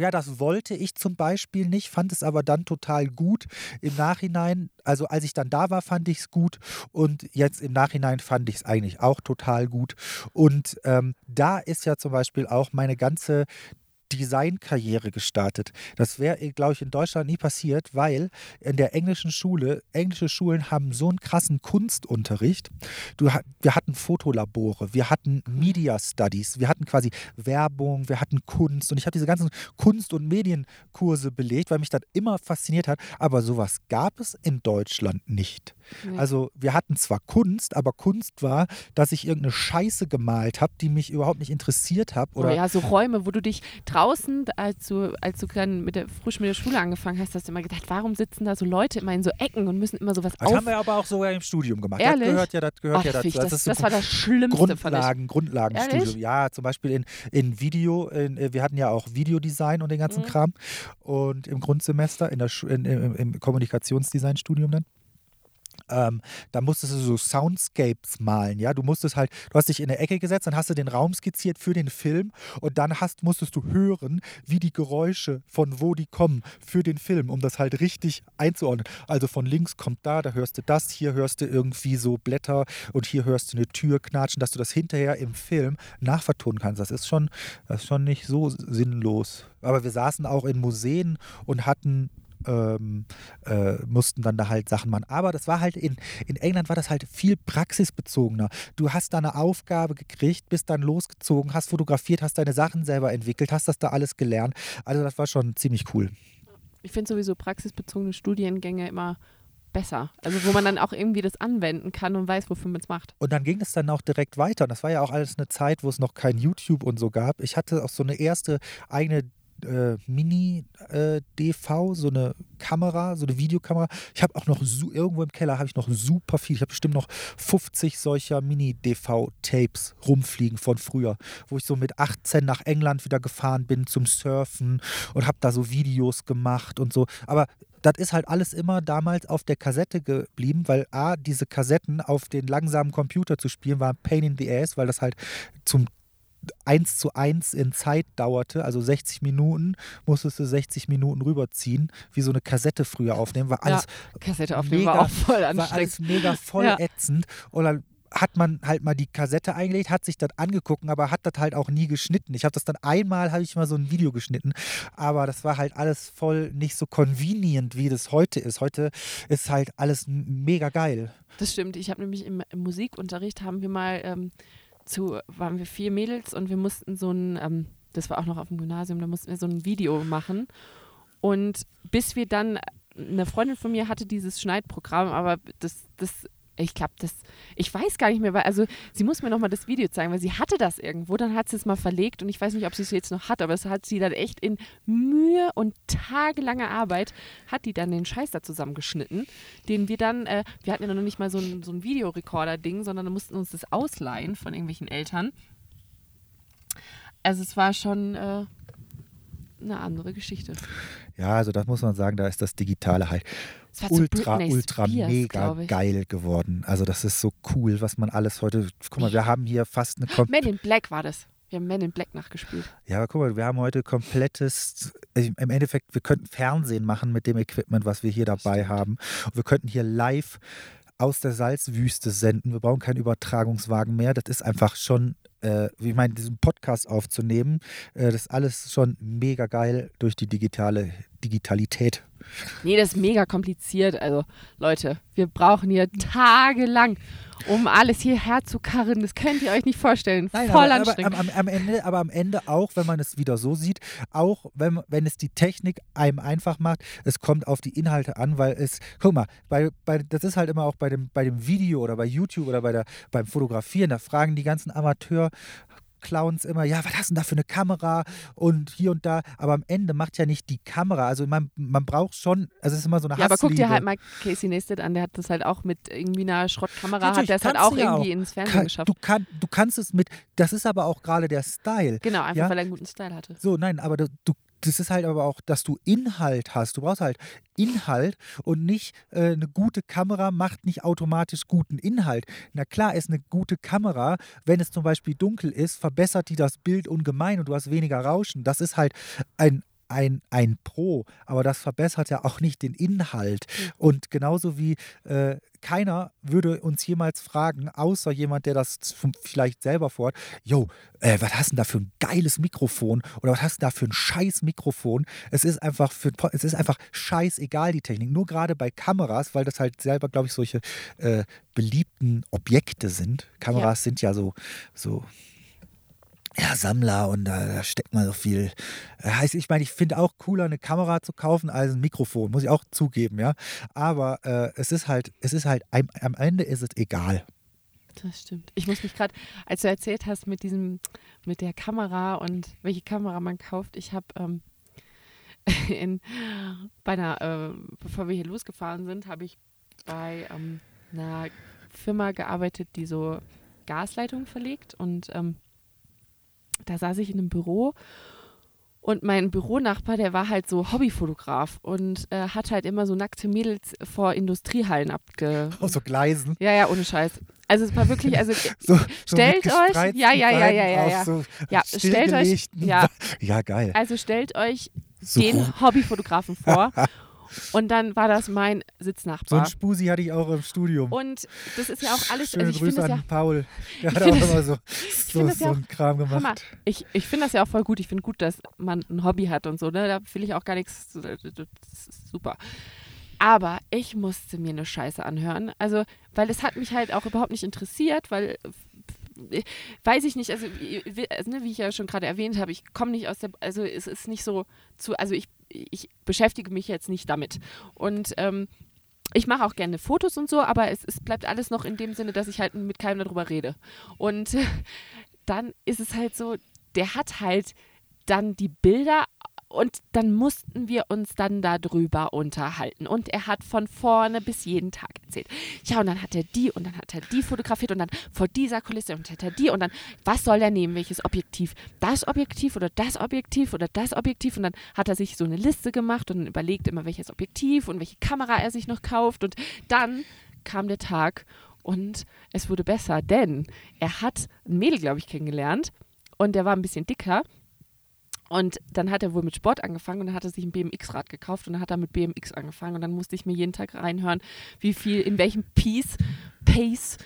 Ja, das wollte ich zum Beispiel nicht, fand es aber dann total gut. Im Nachhinein, also als ich dann da war, fand ich es gut und jetzt im Nachhinein fand ich es eigentlich auch total gut. Und ähm, da ist ja zum Beispiel auch meine ganze Designkarriere gestartet. Das wäre, glaube ich, in Deutschland nie passiert, weil in der englischen Schule, englische Schulen haben so einen krassen Kunstunterricht. Du, wir hatten Fotolabore, wir hatten Media Studies, wir hatten quasi Werbung, wir hatten Kunst und ich habe diese ganzen Kunst- und Medienkurse belegt, weil mich das immer fasziniert hat. Aber sowas gab es in Deutschland nicht. Nee. Also wir hatten zwar Kunst, aber Kunst war, dass ich irgendeine Scheiße gemalt habe, die mich überhaupt nicht interessiert habe. Oder Oder ja, so Räume, wo du dich draußen, als du, als du dann mit der, frisch mit der Schule angefangen hast, hast du immer gedacht, warum sitzen da so Leute immer in so Ecken und müssen immer sowas das auf... haben wir aber auch sogar im Studium gemacht. Ehrlich? Das gehört ja, das gehört Ach, ja dazu. das, ist so das war das Schlimmste. Grundlagen, Grundlagenstudium. Ja, zum Beispiel in, in Video, in, äh, wir hatten ja auch Videodesign und den ganzen Mhm. Kram. Und im Grundsemester, in der Schu in, im, im Kommunikationsdesign-Studium dann. Ähm, da musstest du so Soundscapes malen, ja. Du musstest halt, du hast dich in eine Ecke gesetzt, dann hast du den Raum skizziert für den Film und dann hast, musstest du hören, wie die Geräusche von wo die kommen für den Film, um das halt richtig einzuordnen. Also von links kommt da, da hörst du das, hier hörst du irgendwie so Blätter und hier hörst du eine Tür knatschen, dass du das hinterher im Film nachvertonen kannst. Das ist schon, das ist schon nicht so sinnlos. Aber wir saßen auch in Museen und hatten ähm, äh, mussten dann da halt Sachen machen. Aber das war halt in, in England war das halt viel praxisbezogener. Du hast da eine Aufgabe gekriegt, bist dann losgezogen, hast fotografiert, hast deine Sachen selber entwickelt, hast das da alles gelernt. Also das war schon ziemlich cool. Ich finde sowieso praxisbezogene Studiengänge immer besser. Also wo man dann auch irgendwie das anwenden kann und weiß, wofür man es macht. Und dann ging es dann auch direkt weiter. Und das war ja auch alles eine Zeit, wo es noch kein YouTube und so gab. Ich hatte auch so eine erste eigene äh, Mini-DV, so eine Kamera, so eine Videokamera. Ich habe auch noch irgendwo im Keller habe ich noch super viel. Ich habe bestimmt noch 50 solcher Mini-DV-Tapes rumfliegen von früher, wo ich so mit 18 nach England wieder gefahren bin zum Surfen und habe da so Videos gemacht und so. Aber das ist halt alles immer damals auf der Kassette geblieben, weil A, diese Kassetten auf den langsamen Computer zu spielen, war ein Pain in the Ass, weil das halt zum 1 zu 1 in Zeit dauerte, also 60 Minuten, musstest du 60 Minuten rüberziehen, wie so eine Kassette früher aufnehmen, war alles, Kassette aufnehmen mega- war auch voll war anstrengend. alles mega voll Ja. ätzend und dann hat man halt mal die Kassette eingelegt, hat sich das angeguckt, aber hat das halt auch nie geschnitten. Ich habe das dann einmal, habe ich mal so ein Video geschnitten, aber das war halt alles voll nicht so convenient, wie das heute ist. Heute ist halt alles mega geil. Das stimmt. Ich habe nämlich im, im, Musikunterricht haben wir mal ähm, zu, waren wir vier Mädels und wir mussten so ein, ähm, das war auch noch auf dem Gymnasium, da mussten wir so ein Video machen. Und bis wir dann, eine Freundin von mir hatte dieses Schneidprogramm, aber das, das ich glaube, das, ich weiß gar nicht mehr, weil, also sie muss mir nochmal das Video zeigen, weil sie hatte das irgendwo, dann hat sie es mal verlegt und ich weiß nicht, ob sie es jetzt noch hat, aber es hat sie dann echt in Mühe und tagelanger Arbeit, hat die dann den Scheiß da zusammengeschnitten, den wir dann, äh, wir hatten ja noch nicht mal so ein, so ein Videorekorder-Ding, sondern mussten uns das ausleihen von irgendwelchen Eltern. Also es war schon äh, eine andere Geschichte. Ja, also das muss man sagen, da ist das Digitale halt ultra, ultra Spears, mega geil geworden. Also das ist so cool, was man alles heute. Guck mal, wir haben hier fast eine. Kom Men in Black war das. Wir haben Men in Black nachgespielt. Ja, aber guck mal, wir haben heute komplettes, im Endeffekt, wir könnten Fernsehen machen mit dem Equipment, was wir hier dabei haben. Und wir könnten hier live aus der Salzwüste senden. Wir brauchen keinen Übertragungswagen mehr. Das ist einfach schon, äh, ich meine, diesen Podcast aufzunehmen, äh, das ist alles schon mega geil durch die digitale Digitalität. Nee, das ist mega kompliziert. Also, Leute, wir brauchen hier tagelang, um alles hierher zu karren. Das könnt ihr euch nicht vorstellen. Nein, Voll aber, anstrengend. Aber am, am, Ende, aber am Ende auch, wenn man es wieder so sieht, auch wenn, wenn es die Technik einem einfach macht, es kommt auf die Inhalte an, weil es, guck mal, bei, bei, das ist halt immer auch bei dem, bei dem Video oder bei YouTube oder bei der, beim Fotografieren, da fragen die ganzen Amateur, Clowns immer, ja, was hast du denn da für eine Kamera und hier und da, aber am Ende macht ja nicht die Kamera, also man, man braucht schon, also es ist immer so eine Ja, aber guck dir halt mal Casey Neistat an, der hat das halt auch mit irgendwie einer Schrottkamera, hat der es halt auch irgendwie auch. ins Fernsehen kann, geschafft. Du, kann, du kannst es mit, das ist aber auch gerade der Style. Genau, einfach ja? weil er einen guten Style hatte. So, nein, aber du, du das ist halt aber auch, dass du Inhalt hast. Du brauchst halt Inhalt und nicht äh, eine gute Kamera macht nicht automatisch guten Inhalt. Na klar ist eine gute Kamera, wenn es zum Beispiel dunkel ist, verbessert die das Bild ungemein und du hast weniger Rauschen. Das ist halt ein, ein, ein Pro, aber das verbessert ja auch nicht den Inhalt. Mhm. Und genauso wie äh, keiner würde uns jemals fragen, außer jemand, der das vielleicht selber vorhat, jo, äh, was hast du denn da für ein geiles Mikrofon oder was hast du da für ein scheiß Mikrofon? Es ist einfach für es ist einfach scheißegal, die Technik. Nur gerade bei Kameras, weil das halt selber, glaube ich, solche äh, beliebten Objekte sind. Kameras ja. sind ja so, so ja, Sammler und da, da, steckt man so viel. Äh, heißt, ich meine, ich finde auch cooler, eine Kamera zu kaufen als ein Mikrofon, muss ich auch zugeben, ja. Aber äh, es ist halt, es ist halt, am, am Ende ist es egal. Das stimmt. Ich muss mich gerade, als du erzählt hast mit diesem, mit der Kamera und welche Kamera man kauft, ich habe ähm, in, bei einer, äh, bevor wir hier losgefahren sind, habe ich bei ähm, einer Firma gearbeitet, die so Gasleitungen verlegt und ähm, da saß ich in einem Büro und mein Büronachbar, der war halt so Hobbyfotograf und äh, hat halt immer so nackte Mädels vor Industriehallen abge. Auf so Gleisen. Ja, ja, ohne Scheiß. Also es war wirklich, also so, stellt so euch, ja, ja, ja, ja, ja, ja. So ja, stellt euch, ja, ja, geil. Also stellt euch so den Hobbyfotografen vor Und dann war das mein Sitznachbar. So ein Spusi hatte ich auch im Studium. Und das ist ja auch alles. Schöne also Grüße an ja, Paul. Der hat auch immer so, so, so einen Kram gemacht. Mal, ich ich finde das ja auch voll gut. Ich finde gut, dass man ein Hobby hat und so. Ne? Da will ich auch gar nichts. Das ist super. Aber ich musste mir eine Scheiße anhören. Also, weil es hat mich halt auch überhaupt nicht interessiert, weil weiß ich nicht, also, also ne, wie ich ja schon gerade erwähnt habe, ich komme nicht aus der, also es ist nicht so zu, also ich, ich beschäftige mich jetzt nicht damit. Und ähm, ich mache auch gerne Fotos und so, aber es, es bleibt alles noch in dem Sinne, dass ich halt mit keinem darüber rede. Und dann ist es halt so, der hat halt dann die Bilder und dann mussten wir uns dann darüber unterhalten. Und er hat von vorne bis jeden Tag erzählt. Ja, und dann hat er die und dann hat er die fotografiert und dann vor dieser Kulisse und hat er die und dann, was soll er nehmen? Welches Objektiv? Das Objektiv oder das Objektiv oder das Objektiv? Und dann hat er sich so eine Liste gemacht und überlegt immer, welches Objektiv und welche Kamera er sich noch kauft. Und dann kam der Tag und es wurde besser, denn er hat ein Mädel, glaube ich, kennengelernt und der war ein bisschen dicker und dann hat er wohl mit Sport angefangen und dann hat er sich ein BMX-Rad gekauft und dann hat er mit BMX angefangen und dann musste ich mir jeden Tag reinhören, wie viel, in welchem Piece, Pace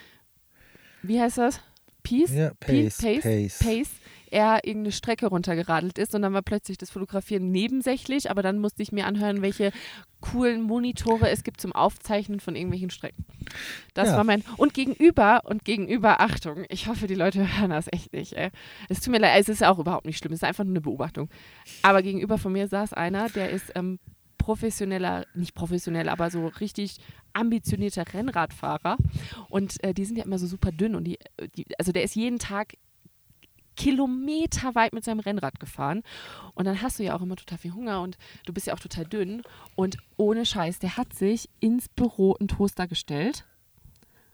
wie heißt das? Peace? Ja, Pace, Pace, Pace. Pace er irgendeine Strecke runtergeradelt ist und dann war plötzlich das Fotografieren nebensächlich, aber dann musste ich mir anhören, welche coolen Monitore es gibt zum Aufzeichnen von irgendwelchen Strecken. Das Ja. war mein und gegenüber und gegenüber Achtung, ich hoffe, die Leute hören das echt nicht. Ey. Es tut mir leid, es ist auch überhaupt nicht schlimm, es ist einfach nur eine Beobachtung. Aber gegenüber von mir saß einer, der ist ähm, professioneller, nicht professionell, aber so richtig ambitionierter Rennradfahrer und äh, die sind ja immer so super dünn und die, äh, die also der ist jeden Tag kilometerweit mit seinem Rennrad gefahren. Und dann hast du ja auch immer total viel Hunger und du bist ja auch total dünn. Und ohne Scheiß, der hat sich ins Büro einen Toaster gestellt.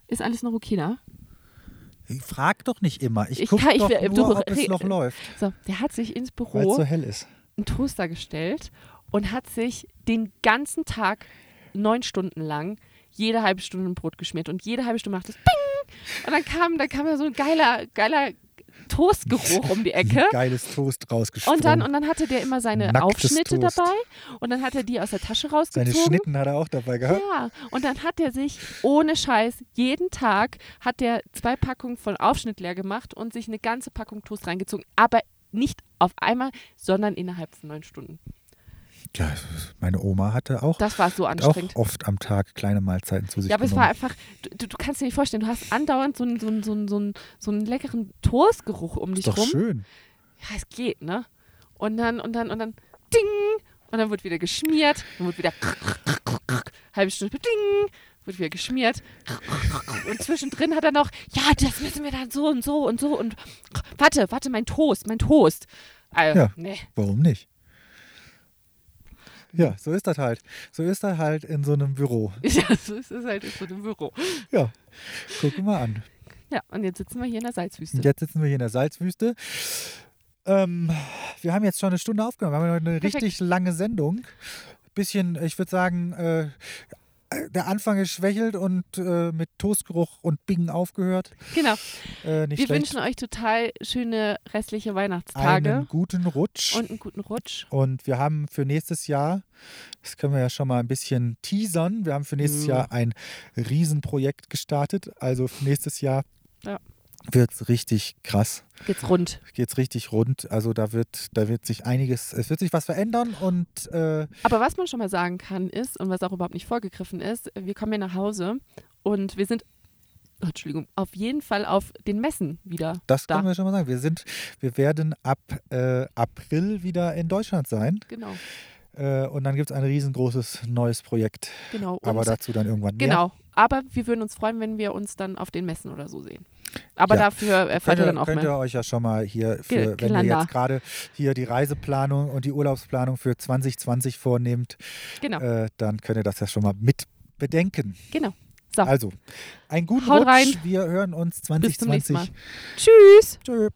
Ist alles noch okay da? Frag doch nicht immer. Ich, Ich guck kann- ich doch will- nur, du- ob es noch läuft, So, der hat sich ins Büro so hell ist. einen Toaster gestellt und hat sich den ganzen Tag neun Stunden lang jede halbe Stunde ein Brot geschmiert und jede halbe Stunde macht es Ping! Und dann kam, da kam ja so ein geiler, geiler Toastgeruch um die Ecke. Geiles Toast rausgesprungen. Und dann, und dann hatte der immer seine Nacktes Aufschnitte Toast. dabei und dann hat er die aus der Tasche Seine rausgezogen. Schnitten hat er auch dabei gehabt. Ja, und dann hat er sich ohne Scheiß jeden Tag hat er zwei Packungen von Aufschnitt leer gemacht und sich eine ganze Packung Toast reingezogen, aber nicht auf einmal, sondern innerhalb von neun Stunden. Ja, meine Oma hatte auch, Das war so auch anstrengend. oft am Tag kleine Mahlzeiten zu sich Ja, aber es genommen. war einfach, du, du kannst dir nicht vorstellen, du hast andauernd so einen, so einen, so einen, so einen, so einen leckeren Toastgeruch um dich ist doch rum. schön. Ja, es geht, ne? Und dann, und dann, und dann, ding! Und dann wird wieder geschmiert, dann wird wieder halbe Stunde, ding! Wird wieder geschmiert. Und zwischendrin hat er noch, ja, das müssen wir dann so und so und so und warte, warte, mein Toast, mein Toast. Also, Ja. nee. Warum nicht? Ja, so ist das halt. So ist das halt in so einem Büro. Ja, so ist es halt in so einem Büro. Ja, guck mal an. Ja, und jetzt sitzen wir hier in der Salzwüste. Jetzt sitzen wir hier in der Salzwüste. Ähm, wir haben jetzt schon eine Stunde aufgenommen. Wir haben eine Perfekt. richtig lange Sendung. Bisschen, ich würde sagen, äh, der Anfang ist schwächelt und äh, mit Toastgeruch und Bingen aufgehört. Genau. Äh, Wir schlecht. wünschen euch total schöne restliche Weihnachtstage einen guten Rutsch. und einen guten Rutsch. Und wir haben für nächstes Jahr, das können wir ja schon mal ein bisschen teasern, wir haben für nächstes Ja. Jahr ein Riesenprojekt gestartet. Also für nächstes Jahr Ja. Wird es richtig krass, Geht's rund. geht es richtig rund. Also da wird, da wird sich einiges, es wird sich was verändern und äh, Aber was man schon mal sagen kann ist, und was auch überhaupt nicht vorgegriffen ist, wir kommen hier nach Hause und wir sind, oh, Entschuldigung, auf jeden Fall auf den Messen wieder das da. können wir schon mal sagen. Wir sind, wir werden ab äh, April wieder in Deutschland sein. Genau, Äh, und dann gibt es ein riesengroßes neues Projekt. genau. Und, Aber dazu dann irgendwann mehr. genau. Aber wir würden uns freuen, wenn wir uns dann auf den Messen oder so sehen. Aber Ja. dafür erfahrt Könnt ihr dann auch könnt mehr. ihr euch ja schon mal hier, für, wenn ihr jetzt gerade hier die Reiseplanung und die Urlaubsplanung für 2020 vornehmt, Genau, äh, dann könnt ihr das ja schon mal mit bedenken. genau. So, Also, einen guten Haut Rutsch. rein. Wir hören uns bis zum nächsten 2020. Mal. Tschüss. Tschö.